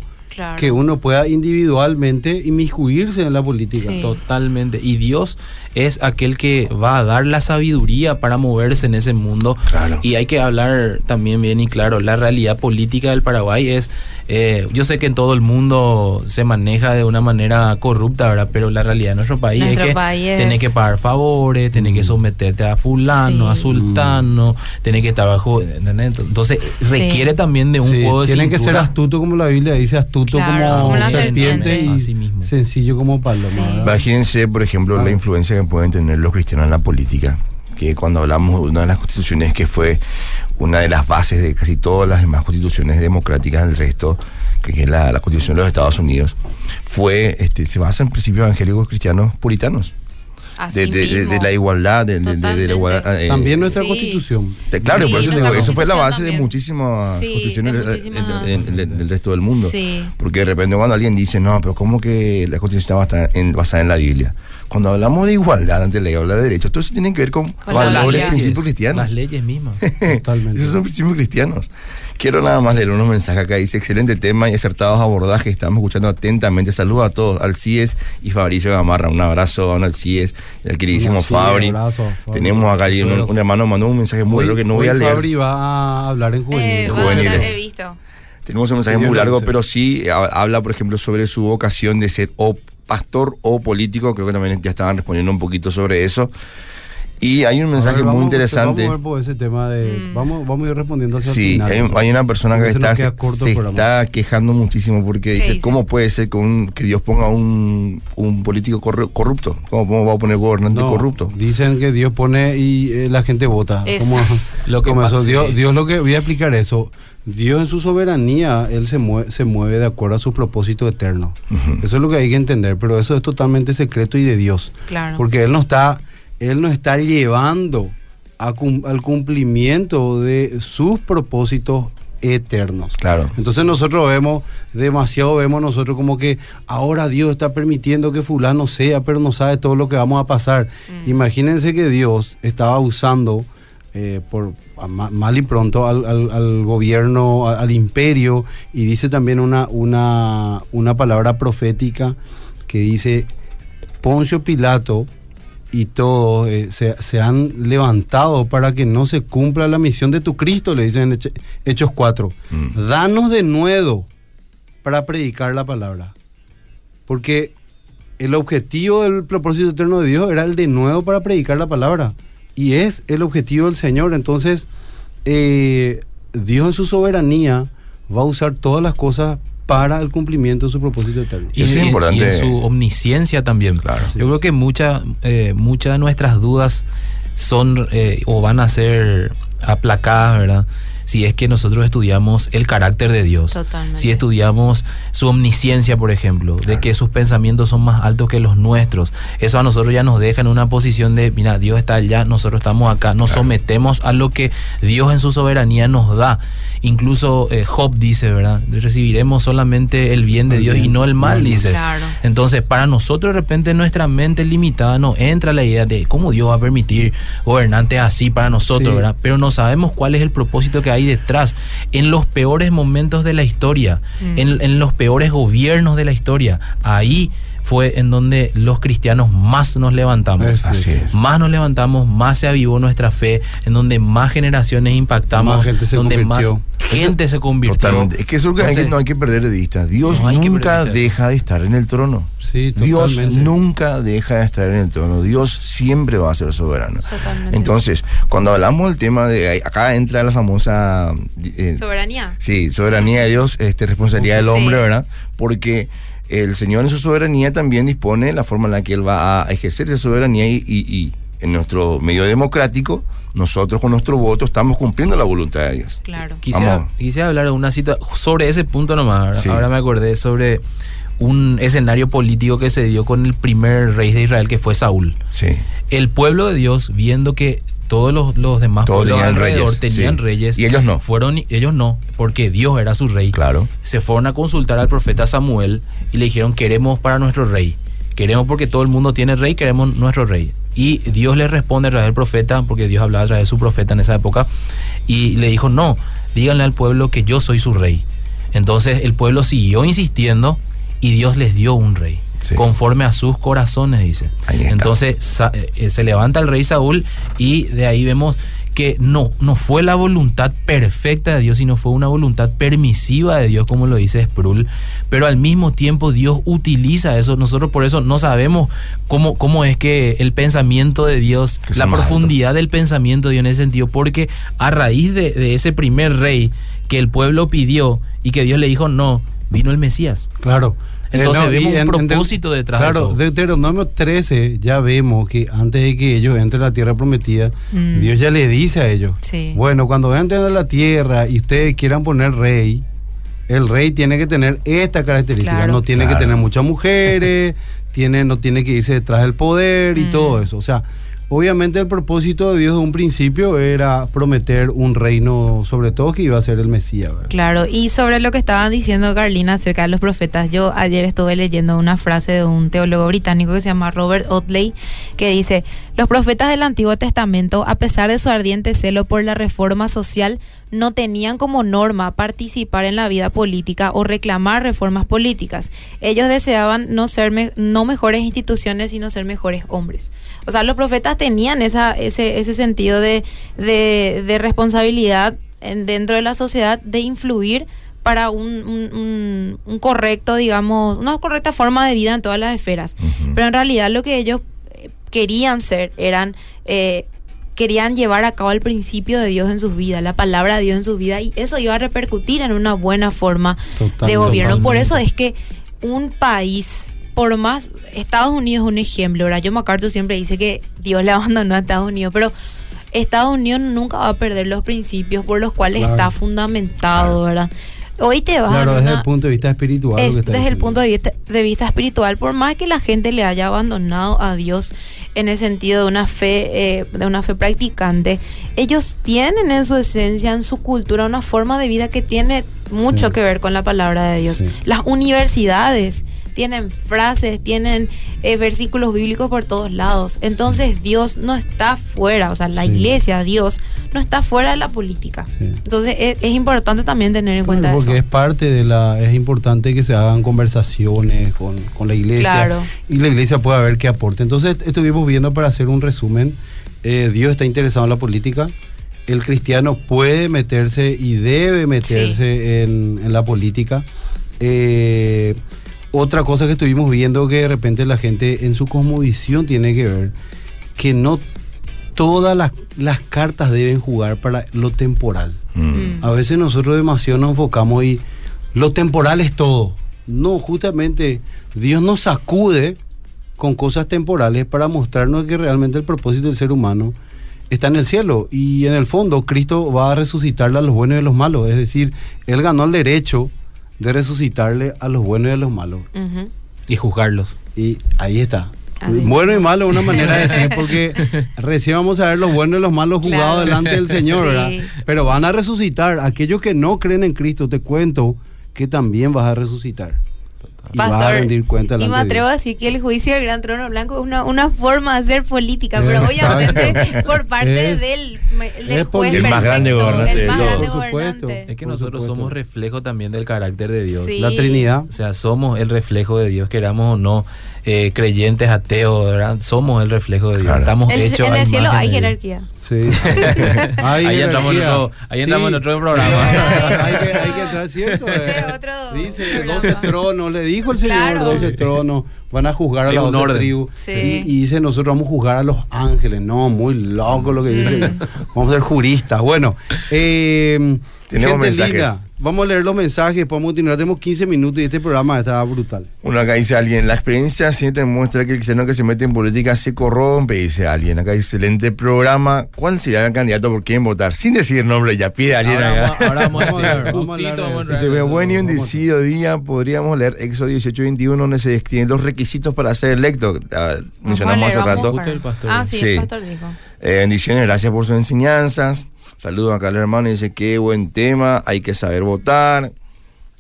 que uno pueda individualmente inmiscuirse en la política. Totalmente. Y Dios es aquel que va a dar la sabiduría para moverse en ese mundo. Y hay que hablar también bien y claro, la realidad política del Paraguay es eh, yo sé que en todo el mundo se maneja de una manera corrupta, ¿verdad? Pero la realidad de nuestro país es que tiene que pagar favores, tiene que mm. someterte a fulano, a sultano, tiene que estar bajo... Entonces requiere también de un juego de Tienen que ser astuto como la Biblia dice, astuto como, serpiente, y sencillo como paloma. Imagínense, por ejemplo, la influencia que pueden tener los cristianos en la política que cuando hablamos de una de las constituciones que fue una de las bases de casi todas las demás constituciones democráticas del resto, que es la, constitución de los Estados Unidos, fue, este, se basa en principios evangélicos cristianos puritanos. De, la igualdad, de, la igualdad eh, También nuestra constitución. claro, por eso, eso fue la base de muchísimas constituciones del, resto del mundo. Porque de repente cuando alguien dice, no, pero ¿cómo que la constitución está basada en la Biblia? cuando hablamos de igualdad ante la ley, habla de derechos, todo eso tiene que ver con, valores, principios cristianos. Las leyes mismas. [LAUGHS] Totalmente. Esos son principios cristianos. Quiero nada más leer unos mensajes acá. Dice, excelente tema y acertados abordajes. Estamos escuchando atentamente. Saludos a todos, al CIES y Fabricio Gamarra. Un abrazo a al CIES, el queridísimo Fabri. Tenemos acá un, hermano mandó un mensaje muy largo que no voy a leer. Fabri va a hablar en eh, juveniles. he visto. Tenemos un mensaje muy largo, pero sí habla, por ejemplo, sobre su vocación de ser op pastor o político, creo que también ya estaban respondiendo un poquito sobre eso. Y hay un mensaje muy interesante. Vamos a por ese tema de. Mm. Vamos, vamos a ir respondiendo hacia sí, final, hay, hay, una persona que está, se, está quejando muchísimo porque dice: ¿Cómo puede ser que Dios ponga un, un político corrupto? ¿Cómo, va a poner gobernante corrupto? Dicen que Dios pone y eh, la gente vota. ¿Cómo, [LAUGHS] lo que eso? Dios, Dios lo que. Voy a explicar eso. Dios en su soberanía, Él se mueve, se mueve de acuerdo a su propósito eterno. Eso es lo que hay que entender, pero eso es totalmente secreto y de Dios. Claro. Porque Él no está, Él nos está llevando al cumplimiento de sus propósitos eternos. Claro. Entonces nosotros vemos, demasiado vemos nosotros como que ahora Dios está permitiendo que fulano sea, pero no sabe todo lo que vamos a pasar. Mm. Imagínense que Dios estaba usando eh, por mal y pronto al, gobierno, al, imperio, y dice también una, una, una palabra profética que dice, Poncio Pilato y todos eh, se, han levantado para que no se cumpla la misión de tu Cristo, le dicen en Hechos 4. Mm. Danos de nuevo para predicar la palabra. Porque el objetivo del propósito eterno de Dios era el de nuevo para predicar la palabra y es el objetivo del Señor. Entonces, eh, Dios en su soberanía va a usar todas las cosas para el cumplimiento de su propósito eterno. Y, es importante. y en su omnisciencia también. Claro. Yo creo que muchas eh, muchas de nuestras dudas son eh, o van a ser aplacadas, ¿verdad? si es que nosotros estudiamos el carácter de Dios. Totalmente. Si estudiamos su omnisciencia, por ejemplo, de que sus pensamientos son más altos que los nuestros. Eso a nosotros ya nos deja en una posición de, mira, Dios está allá, nosotros estamos acá, nos sometemos a lo que Dios en su soberanía nos da. Incluso eh, Job dice, ¿verdad? Recibiremos solamente el bien de Dios y no el mal, dice. Claro. Entonces, para nosotros de repente nuestra mente limitada no entra la idea de cómo Dios va a permitir gobernantes así para nosotros, ¿verdad? Pero no sabemos cuál es el propósito que hay detrás, en los peores momentos de la historia, mm. en, los peores gobiernos de la historia. Ahí fue en donde los cristianos más nos levantamos. Más nos levantamos, más se avivó nuestra fe, en donde más generaciones impactamos, más gente se donde convirtió. más gente se convirtió. Es que eso que no hay que perder de vista. Dios nunca deja de estar en el trono. Dios nunca deja de estar en el trono. Dios siempre va a ser soberano. Entonces, cuando hablamos del tema de acá entra la famosa eh, soberanía. Sí, soberanía de Dios, este responsabilidad del hombre, ¿verdad? Porque el Señor en su soberanía también dispone la forma en la que Él va a ejercer esa soberanía y, en nuestro medio democrático, nosotros con nuestro voto estamos cumpliendo la voluntad de Dios. Claro. Quisiera, quisiera hablar de una situación sobre ese punto nomás. Ahora me acordé sobre un escenario político que se dio con el primer rey de Israel que fue Saúl. Sí. El pueblo de Dios, viendo que todos los, los demás pueblos alrededor tenían reyes. Y ellos no. Fueron, ellos no, porque Dios era su rey. Claro. Se fueron a consultar al profeta Samuel y le dijeron, queremos para nuestro rey. Queremos porque todo el mundo tiene rey, queremos nuestro rey. Y Dios le responde a través del profeta, porque Dios hablaba a través de su profeta en esa época, y le dijo, no, díganle al pueblo que yo soy su rey. Entonces el pueblo siguió insistiendo y Dios les dio un rey. Sí. Conforme a sus corazones, dice. Entonces eh, se levanta el rey Saúl y de ahí vemos que no, no fue la voluntad perfecta de Dios, sino fue una voluntad permisiva de Dios, como lo dice Sproul. Pero al mismo tiempo Dios utiliza eso. Nosotros por eso no sabemos cómo, cómo es que el pensamiento de Dios, Que la profundidad del pensamiento de Dios en ese sentido, porque a raíz de, de ese primer rey que el pueblo pidió y que Dios le dijo no, vino el Mesías. Claro. Entonces Eh, no, vemos y un en- en- propósito detrás de Claro, todo. Deuteronomio 13 ya vemos que antes de que ellos entren a la tierra prometida, Mm. Dios ya les dice a ellos, Sí. bueno, cuando entren a la tierra y ustedes quieran poner rey, el rey tiene que tener esta característica, Claro. no tiene Claro. que tener muchas mujeres, [LAUGHS] tiene, no tiene que irse detrás del poder y Mm. todo eso. O sea, obviamente el propósito de Dios de un principio era prometer un reino, sobre todo que iba a ser el Mesías. ¿verdad? Claro, y sobre lo que estaban diciendo Carlina acerca de los profetas, yo ayer estuve leyendo una frase de un teólogo británico que se llama Robert Otley, que dice, los profetas del Antiguo Testamento, a pesar de su ardiente celo por la reforma social, no tenían como norma participar en la vida política o reclamar reformas políticas. Ellos deseaban no ser me- no mejores instituciones, sino ser mejores hombres. O sea, los profetas tenían esa, ese, ese sentido de, de, de responsabilidad en- dentro de la sociedad de influir para un, un- correcto, digamos, una correcta forma de vida en todas las esferas. Pero en realidad lo que ellos eh, querían ser eran... eh, querían llevar a cabo el principio de Dios en sus vidas, la palabra de Dios en sus vidas, y eso iba a repercutir en una buena forma de gobierno. Por eso es que un país, por más, Estados Unidos es un ejemplo, ¿verdad? John MacArthur siempre dice que Dios le [LAUGHS] abandonó a Estados Unidos, pero Estados Unidos nunca va a perder los principios por los cuales Claro. está fundamentado, ¿verdad? Hoy te vas Claro, a desde una- el punto de vista espiritual. es- que desde el punto de vista, de vista espiritual, por más que la gente le haya abandonado a Dios en el sentido de una fe, eh, de una fe practicante, ellos tienen en su esencia, en su cultura, una forma de vida que tiene mucho Sí. que ver con la palabra de Dios. Sí. Las universidades tienen frases, tienen eh, versículos bíblicos por todos lados. Entonces Dios no está fuera, o sea, la Sí. iglesia, Dios, no está fuera de la política. Sí. Entonces es, es importante también tener en cuenta porque eso. es parte de la es importante que se hagan conversaciones con, con la iglesia Claro. y la iglesia pueda ver qué aporte entonces estuvimos viendo para hacer un resumen eh, Dios está interesado en la política el cristiano puede meterse y debe meterse en, en la política Eh, otra cosa que estuvimos viendo que de repente la gente en su cosmovisión tiene que ver que no todas las, las cartas deben jugar para lo temporal Mm. a veces nosotros demasiado nos enfocamos y lo temporal es todo. No, justamente Dios nos sacude con cosas temporales para mostrarnos que realmente el propósito del ser humano está en el cielo y en el fondo Cristo va a resucitarle a los buenos y a los malos. Es decir, Él ganó el derecho de resucitarle a los buenos y a los malos. Y juzgarlos. Y ahí está. Así. Bueno y malo es una manera de decir [LAUGHS] porque recién vamos a ver los buenos y los malos jugados Claro. delante del Señor, Sí. ¿verdad? Pero van a resucitar. Aquellos que no creen en Cristo, te cuento que también vas a resucitar. Y vas a Pastor, rendir cuenta y me atrevo a decir que el juicio del Gran Trono Blanco es una, una forma de hacer política, pero obviamente [LAUGHS] por parte Es- del, del es juez El más grande gobernante el de más grande Por supuesto. gobernante. Es que nosotros supuesto. somos reflejo también del carácter de Dios. Sí. La Trinidad. O sea, somos el reflejo de Dios, queramos o no, eh, creyentes, ateos, ¿verdad? Somos el reflejo de Dios. Claro. Estamos El- hechos en el cielo hay jerarquía. Sí. [LAUGHS] Hay Ahí entramos en jerarquía. otro- ahí entramos en otro programa. [LAUGHS] hay, que, hay que [LAUGHS] entrar, ¿cierto? Eh, otro Dice programa. 12 tronos, le dijo el Señor, Claro. 12 tronos, van a juzgar a Es las un 12 orden. tribus. Sí. Y, y dice, nosotros vamos a juzgar a los ángeles. No, muy loco lo que dice. Mm. Vamos a ser juristas. Bueno, eh, Tenemos gente mensajes. linda, vamos a leer los mensajes, podemos continuar. Tenemos 15 minutos y este programa está brutal. Uno acá dice alguien, la experiencia siempre demuestra que el cristiano que se mete en política se corrompe, dice alguien. Acá dice, excelente programa. ¿Cuál sería el candidato por quién votar? Sin decir nombre, ya pide a alguien Ahora, acá. vamos- ahora vamos a [LAUGHS] decir, justito Dice, buen y bendecido día, podríamos leer Éxodo 18-21, donde se describen los requisitos para ser electo. Ah, mencionamos hace leer, rato. el pastor. Ah, sí, Sí. el pastor dijo. Eh, bendiciones, gracias por sus enseñanzas. Saludos acá al hermano, dice, qué buen tema, hay que saber votar.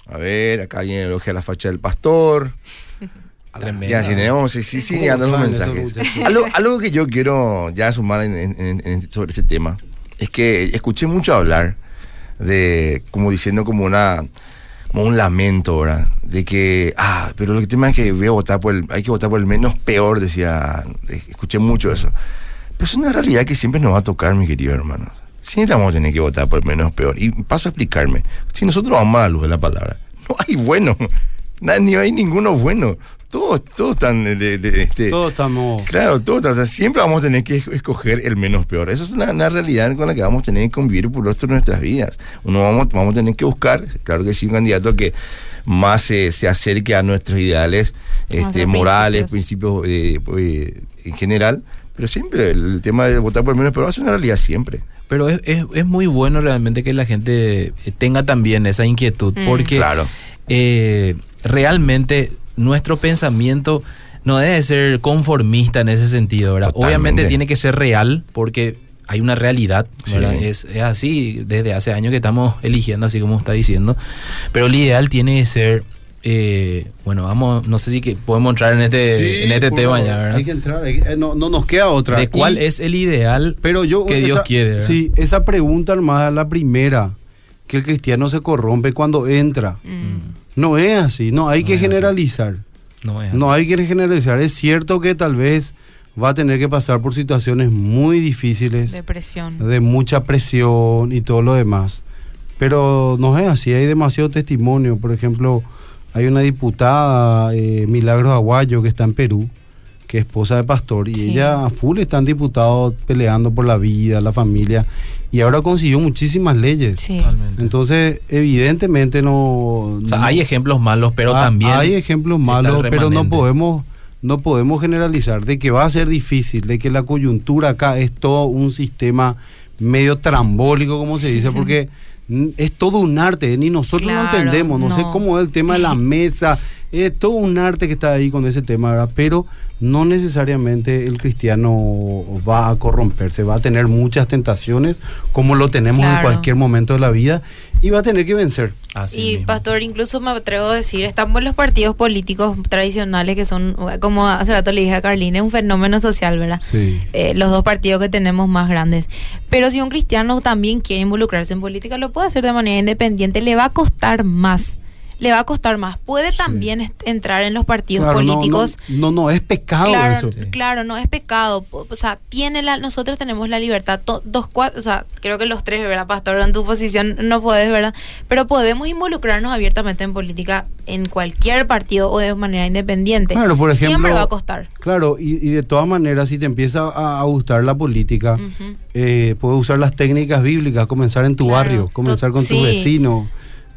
A ver, acá alguien elogia la facha del pastor. [LAUGHS] Tremendo. Ya, si tenemos, sí, sí, sí, ¿Cómo llegando los mensajes. Algo, algo que yo quiero ya sumar en- en- en- en- sobre este tema es que escuché mucho hablar de, como diciendo como una, como un lamento, ¿verdad? De que, ah, pero el tema es que voy a votar por el, hay que votar por el menos peor, decía, escuché mucho eso. Pero es una realidad que siempre nos va a tocar, mi querido hermano. Siempre vamos a tener que votar por el menos peor. Y paso a explicarme. Si nosotros vamos a la luz de la palabra, [LAUGHS] no hay bueno. Ni hay ninguno bueno. Todos, todos están de, este. Todos estamos. Claro, todos. O sea, siempre vamos a tener que escoger el menos peor. Eso es una, realidad con la que vamos a tener que convivir por el resto de nuestras vidas. Uno vamos, vamos a tener que buscar, claro que sí, un candidato que más se, se acerque a nuestros ideales este, morales, principios, eh, eh, en general. Pero siempre el tema de votar por el menos peor va a ser una realidad siempre. Pero es, es, es, muy bueno realmente que la gente tenga también esa inquietud, mm. porque claro. eh, realmente nuestro pensamiento no debe ser conformista en ese sentido, ¿verdad? Obviamente tiene que ser real porque hay una realidad, Es, es, así desde hace años que estamos eligiendo, así como está diciendo, pero el ideal tiene que ser... Eh, bueno, vamos, no sé si que podemos entrar en este, en este tema ya, ¿verdad? Hay que entrar, eh, no, nos queda otra. ¿De cuál es el ideal pero yo, que Dios quiere? Sí, esa pregunta, hermana, la primera, que el cristiano se corrompe cuando entra. Mm. No es así, no hay que generalizar. No, es no hay que generalizar. Es cierto que tal vez va a tener que pasar por situaciones muy difíciles. De presión. De mucha presión y todo lo demás. Pero no es así, hay demasiado testimonio. Por ejemplo, hay una diputada, eh, Milagros Aguayo, que está en Perú, que es esposa de pastor, y ella a full están diputados peleando por la vida, la familia, y ahora consiguió muchísimas leyes. Sí. Entonces, evidentemente no... hay ejemplos malos, pero ah, también... Hay ejemplos malos, pero no podemos, no podemos generalizar de que va a ser difícil, de que la coyuntura acá es todo un sistema medio trambólico, como se dice, porque es todo un arte, ni nosotros lo entendemos, no, sé cómo es el tema de la [LAUGHS] mesa, es todo un arte que está ahí con ese tema, ¿verdad? Pero no necesariamente el cristiano va a corromperse, va a tener muchas tentaciones, como lo tenemos en cualquier momento de la vida, y va a tener que vencer. y pastor, incluso me atrevo a decir, estamos en los partidos políticos tradicionales que son, como hace rato le dije a Carlina, es un fenómeno social, ¿verdad? Sí. Eh, los dos partidos que tenemos más grandes. Pero si un cristiano también quiere involucrarse en política, lo puede hacer de manera independiente, le va a costar más le va a costar más. Puede también entrar en los partidos políticos. No, no, es pecado claro, Claro, no es pecado. O sea, tiene la, nosotros tenemos la libertad, dos, cuatro, o sea, creo que los tres, ¿verdad, Pastor? En tu posición no podés, ¿verdad? Pero podemos involucrarnos abiertamente en política en cualquier partido o de manera independiente. Claro, por ejemplo. Siempre va a costar. Claro, y, de todas maneras, si te empieza a, gustar la política, eh, puedes usar las técnicas bíblicas, comenzar en tu barrio, comenzar con tu vecino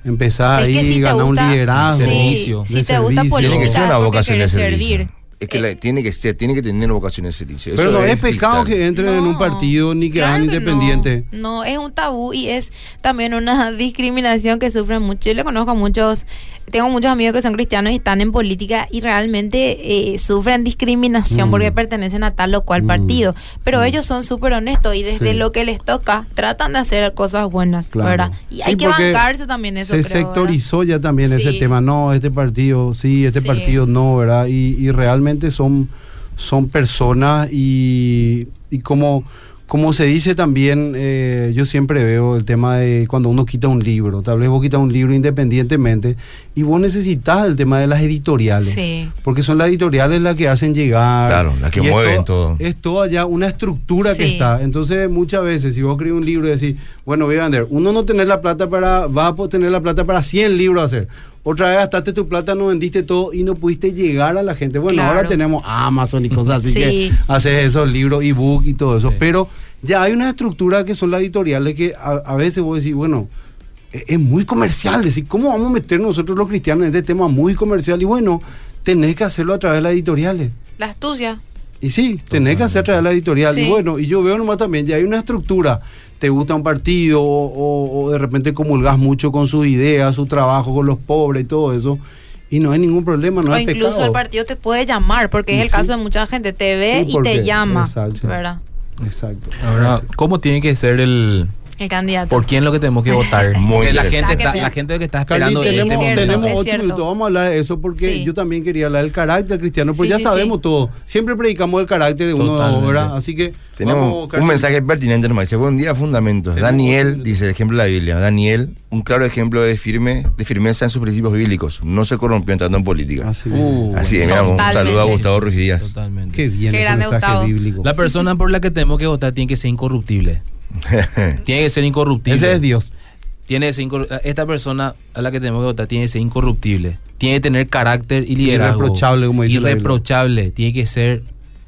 empezar ahí, si ganar un liderazgo. Sí, si te gusta política, tiene que ser una vocación de servir. Es que eh, tiene que ser, tiene que tener vocación de servicio. Pero no es, pecado que entren en un partido ni que hagan independiente. No. es un tabú y es también una [LAUGHS] discriminación que sufren mucho. Yo le conozco a muchos tengo muchos amigos que son cristianos y están en política y realmente eh, sufren discriminación porque mm. pertenecen a tal o cual mm. partido. Pero mm. ellos son súper honestos y desde lo que les toca tratan de hacer cosas buenas, ¿verdad? Y hay que bancarse también eso. Se sectorizó ya también ese tema, no, este partido sí, este partido no, ¿verdad? Y, y realmente son, son personas y, y como como se dice también, eh, yo siempre veo el tema de cuando uno quita un libro, tal vez vos quitas un libro independientemente y vos necesitas el tema de las editoriales, sí. porque son las editoriales las que hacen llegar. Claro, las que mueven todo. Es toda ya una estructura que está. Entonces, muchas veces, si vos escribís un libro y decís, bueno, voy a vender, uno no tener la plata para, vas a tener la plata para 100 libros a hacer. Otra vez gastaste tu plata, no vendiste todo y no pudiste llegar a la gente. Bueno, ahora tenemos Amazon y cosas así que haces esos libros, ebook y todo eso. Pero ya hay una estructura que son las editoriales que a, veces vos decís, bueno, e, es, muy comercial. Decir, ¿cómo vamos a meter nosotros los cristianos en este tema muy comercial? Y bueno, tenés que hacerlo a través de las editoriales. La astucia. Y sí, tenés que hacer de la editorial. Y bueno, y yo veo nomás también, ya hay una estructura. Te gusta un partido o, de repente comulgas mucho con sus ideas, su trabajo con los pobres y todo eso y no hay ningún problema, no o incluso el partido te puede llamar, porque es el caso de mucha gente, te ve y te llama, ¿verdad? Exacto. Ahora, ¿cómo tiene que ser el, El candidato. ¿Por quién es lo que tenemos que votar? [LAUGHS] Muy Porque la gente, está, la gente que está esperando Sí, este tenemos, cierto, tenemos es ocho minutos. Vamos a hablar de eso porque Sí. yo también quería hablar del carácter cristiano, pues Sí, ya sí, sabemos sí. todo. Siempre predicamos el carácter de uno. ¿verdad? Así que Tenemos vamos, un mensaje pertinente nomás. Dice, buen día, fundamentos. Tenemos Daniel, dice el ejemplo de la Biblia. Daniel, un claro ejemplo de firme, de firmeza en sus principios bíblicos. No se corrompió entrando en política. Así, Uh, Así es, bueno, mira, un saludo a Gustavo Ruiz Díaz. Totalmente. Qué bien Qué ese grande, mensaje Gustavo. bíblico. La persona por la que tenemos que votar tiene que ser incorruptible. [LAUGHS] Tiene que ser incorruptible. Ese es Dios. Tiene que ser esta persona a la que tenemos que votar tiene que ser incorruptible. Tiene que tener carácter y liderazgo. Irreprochable, como dice. Irreprochable. Tiene que ser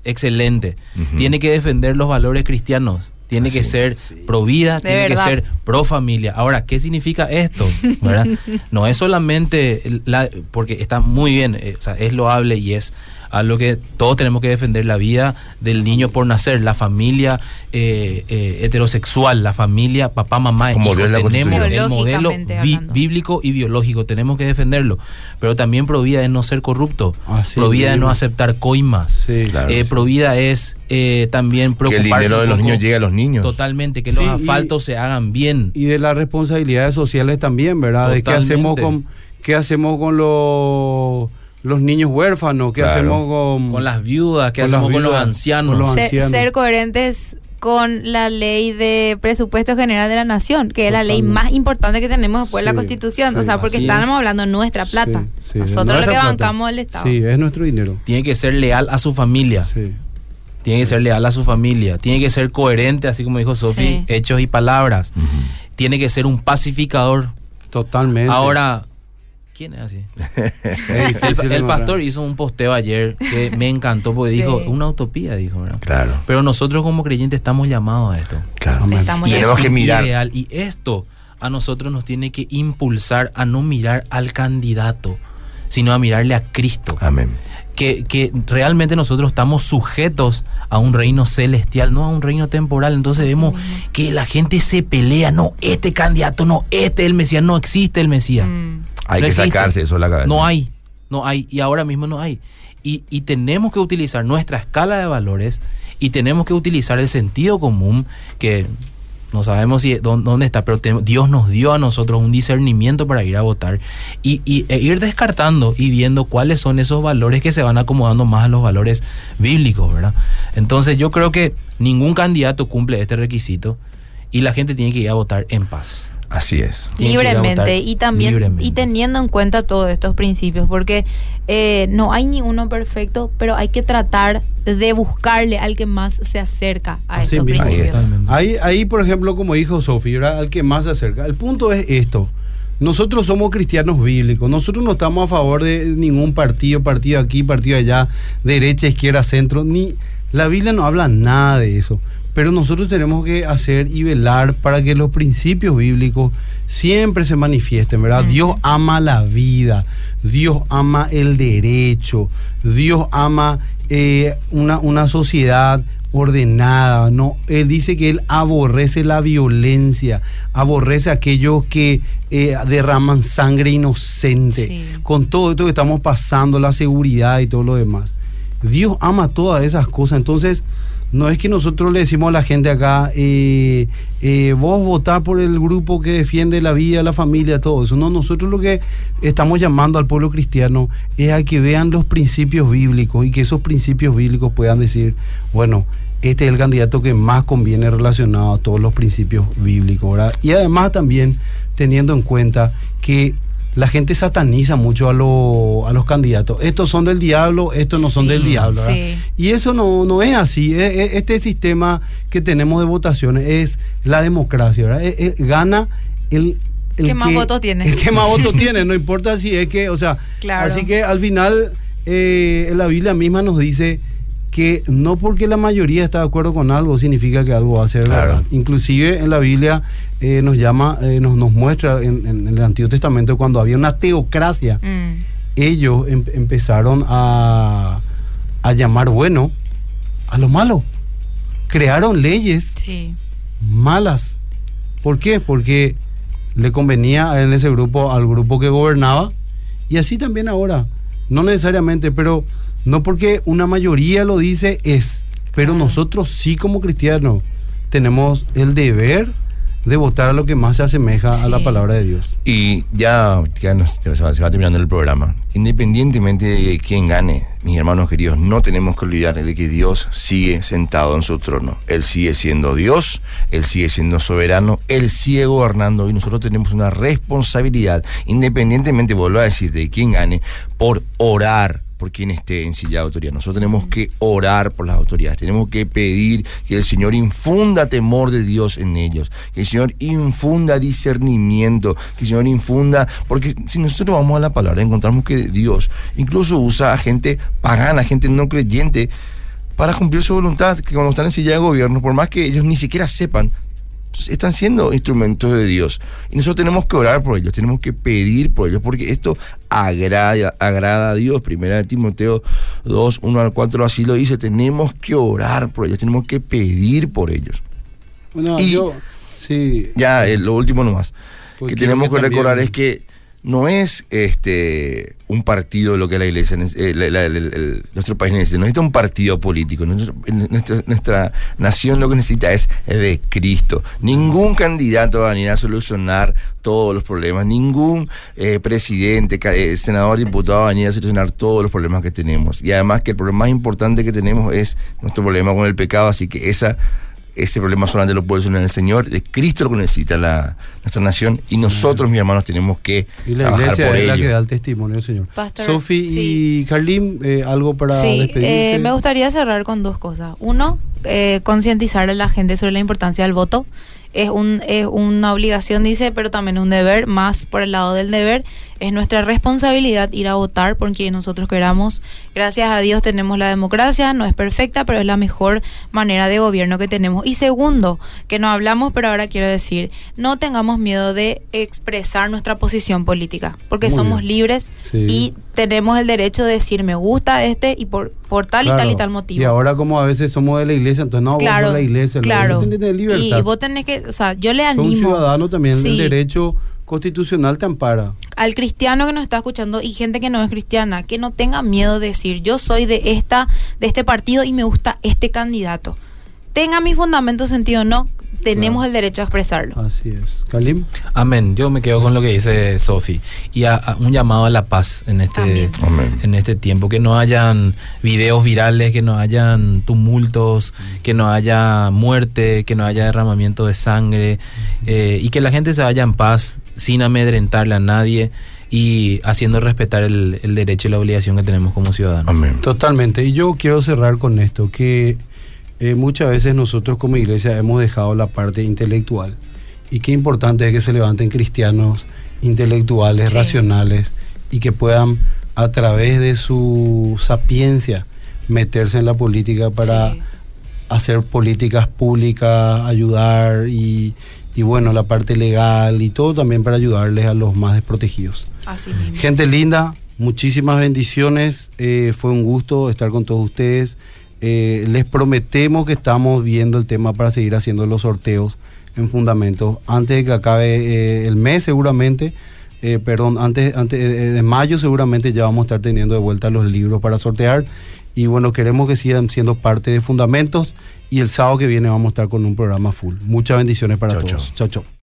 excelente. Tiene que defender los valores cristianos. Tiene que ser pro vida, De tiene verdad. que ser pro familia. Ahora, ¿qué significa esto? [LAUGHS] ¿Verdad? No es solamente la, porque está muy bien, eh, o sea, es loable y es algo que todos tenemos que defender la vida del niño por nacer, la familia eh, eh, heterosexual, la familia papá, mamá, Como hijo. Dios la tenemos el modelo bíblico y biológico, tenemos que defenderlo, pero también pro vida es no ser corrupto, Así pro vida es no aceptar coimas, Sí, Claro. eh, sí. vida es eh, también Que el preocuparse dinero de los poco- niños llegue a los niños. Totalmente, que Sí, los y- asfaltos se hagan bien. Y de las responsabilidades sociales también, ¿verdad? De qué hacemos con qué hacemos con los los niños huérfanos, qué Claro. hacemos con con las viudas, Con las hacemos con los ancianos. con los Ser, ancianos. ser coherentes con la ley de presupuesto general de la nación, que es la ley más importante que tenemos después de la Sí, constitución, o sea, porque así estamos es. hablando de nuestra plata. Sí, sí, de Nosotros lo que plata. bancamos el Estado. Sí, es nuestro dinero. Tiene que ser leal a su familia. Sí. Tiene que ser leal a su familia. Tiene que ser coherente, así como dijo Sofi, Sí. hechos y palabras. Tiene que ser un pacificador. Totalmente. Ahora, ¿quién es así? [LAUGHS] El, pastor hizo un posteo ayer que me encantó porque Sí. dijo, una utopía, dijo, ¿verdad? Claro, Pero nosotros como creyentes estamos llamados a esto. claro. Estamos Y Tenemos que mirar. ideal. Y esto a nosotros nos tiene que impulsar a no mirar al candidato, sino a mirarle a Cristo. Amén. Que, que realmente nosotros estamos sujetos a un reino celestial, no a un reino temporal. Entonces vemos que la gente se pelea, no, este candidato, no, este es el Mesías, no existe el Mesías. Mm. Hay No que existe. sacarse eso de la cabeza. No hay, no hay, y ahora mismo no hay. Y, y tenemos que utilizar nuestra escala de valores y tenemos que utilizar el sentido común que no sabemos si dó- dónde está, pero Dios nos dio a nosotros un discernimiento para ir a votar y, y- e ir descartando y viendo cuáles son esos valores que se van acomodando más a los valores bíblicos, ¿verdad? Entonces yo creo que ningún candidato cumple este requisito y la gente tiene que ir a votar en paz. Así es. Libremente y también libremente. y teniendo en cuenta todos estos principios porque eh, no hay ni uno perfecto pero hay que tratar de buscarle al que más se acerca a Así estos mismo. Principios. Ahí, ahí, por ejemplo, como dijo Sofía, ¿verdad? al que más se acerca. El punto es esto. Nosotros somos cristianos bíblicos. Nosotros no estamos a favor de ningún partido, partido aquí, partido allá, derecha, izquierda, centro. Ni la Biblia no habla nada de eso. Pero nosotros tenemos que hacer y velar para que los principios bíblicos siempre se manifiesten, ¿verdad? Dios ama la vida, Dios ama el derecho, Dios ama eh, una, una sociedad ordenada, ¿no? Él dice que él aborrece la violencia, aborrece a aquellos que eh, derraman sangre inocente, Sí. con todo esto que estamos pasando, la seguridad y todo lo demás. Dios ama todas esas cosas, entonces no es que nosotros le decimos a la gente acá, eh, eh, vos votá por el grupo que defiende la vida, la familia, todo eso. No, nosotros lo que estamos llamando al pueblo cristiano es a que vean los principios bíblicos y que esos principios bíblicos puedan decir, bueno, este es el candidato que más conviene relacionado a todos los principios bíblicos, ¿verdad? Y además también teniendo en cuenta que la gente sataniza mucho a, lo- a los candidatos. Estos son del diablo, estos no son del diablo. Y eso no, no es así. E- e- Este sistema que tenemos de votaciones es la democracia. ¿verdad? E- Gana el, el ¿Qué más votos tiene? El que más [LAUGHS] votos tiene, no importa si es que, o sea, Claro. así que al final eh, la Biblia misma nos dice que no porque la mayoría está de acuerdo con algo significa que algo va a ser Claro. verdad. Inclusive en la Biblia eh, nos llama, eh, nos, nos muestra en, en el Antiguo Testamento cuando había una teocracia, Mm. ellos em- empezaron a, a llamar bueno a lo malo. Crearon leyes sí malas. ¿Por qué? Porque le convenía en ese grupo al grupo que gobernaba y así también ahora. No necesariamente, pero no porque una mayoría lo dice es, pero Claro. nosotros sí como cristianos tenemos el deber de votar a lo que más se asemeja a la palabra de Dios. Y ya, ya nos- se, va, se va terminando el programa. Independientemente de quién gane, mis hermanos queridos, no tenemos que olvidar de que Dios sigue sentado en su trono. Él sigue siendo Dios, Él sigue siendo soberano, Él sigue gobernando y nosotros tenemos una responsabilidad, independientemente, vuelvo a decir, de quién gane, por orar por quien esté en silla de autoridad. Nosotros tenemos que orar por las autoridades, tenemos que pedir que el Señor infunda temor de Dios en ellos, que el Señor infunda discernimiento, que el Señor infunda, porque si nosotros vamos a la palabra encontramos que Dios incluso usa a gente pagana, gente no creyente, para cumplir su voluntad, que cuando están en silla de gobierno, por más que ellos ni siquiera sepan, están siendo instrumentos de Dios. Y nosotros tenemos que orar por ellos, tenemos que pedir por ellos, porque esto agrada, agrada a Dios. Primera de Timoteo 2, 1 al 4, así lo dice, tenemos que orar por ellos, tenemos que pedir por ellos. Bueno, Y- yo, sí, Ya, eh, lo último nomás, que tenemos que que, recordar también- es que no es este un partido lo que la iglesia, eh, la- nuestro país necesita, no necesita un partido político, nuestra, nación lo que necesita es de Cristo. Ningún candidato va a venir a solucionar todos los problemas, ningún eh, presidente, eh, senador, diputado va a venir a solucionar todos los problemas que tenemos. Y además que el problema más importante que tenemos es nuestro problema con el pecado, así que esa ese problema solamente lo puede solucionar el Señor, de Cristo lo que necesita la, nuestra nación y nosotros, mis hermanos, tenemos que y la trabajar iglesia por es la que da el testimonio del Señor. Sofi sí. y Carlín, eh, algo para Sí, despedirse. eh, me gustaría cerrar con dos cosas. Uno, eh, concientizar a la gente sobre la importancia del voto. Es, un, es una obligación, dice, pero también un deber, más por el lado del deber. Es nuestra responsabilidad ir a votar por quien nosotros queramos. Gracias a Dios tenemos la democracia, no es perfecta, pero es la mejor manera de gobierno que tenemos. Y segundo, que no hablamos, pero ahora quiero decir, no tengamos miedo de expresar nuestra posición política, porque Muy somos bien. libres Sí. y tenemos el derecho de decir me gusta este y por, por tal y tal y tal motivo. Y ahora como a veces somos de la iglesia, entonces no, vos claro, sos la iglesia. claro. Libertad. Y vos tenés que, o sea, yo le Sos un animo ciudadano también, Sí. el derecho constitucional te ampara. al cristiano que nos está escuchando y gente que no es cristiana, que no tenga miedo de decir yo soy de esta, de este partido y me gusta este candidato. Tenga mi fundamento sentido o no, tenemos Claro. el derecho a expresarlo. Así es. Kalim, Amén. Yo me quedo con lo que dice Sofi. Y a, a un llamado a la paz en este. Amén. en este tiempo. Que no hayan videos virales, que no hayan tumultos, que no haya muerte, que no haya derramamiento de sangre. eh, y que la gente se vaya en paz, sin amedrentarle a nadie y haciendo respetar el, el derecho y la obligación que tenemos como ciudadanos. Amén. totalmente. Y yo quiero cerrar con esto, que eh, muchas veces nosotros como iglesia hemos dejado la parte intelectual. Y qué importante es que se levanten cristianos intelectuales, Sí. racionales, y que puedan a través de su sapiencia meterse en la política para Sí. hacer políticas públicas, ayudar y, y bueno, la parte legal y todo también para ayudarles a los más desprotegidos. Así mismo. Gente linda, muchísimas bendiciones. eh, fue un gusto estar con todos ustedes. Eh, les prometemos que estamos viendo el tema para seguir haciendo los sorteos en fundamentos. Antes de que acabe eh, el mes seguramente, eh, perdón, antes, antes de mayo seguramente ya vamos a estar teniendo de vuelta los libros para sortear. Y bueno, queremos que sigan siendo parte de fundamentos. Y el sábado que viene vamos a estar con un programa full. Muchas bendiciones para todos. Chao, chao.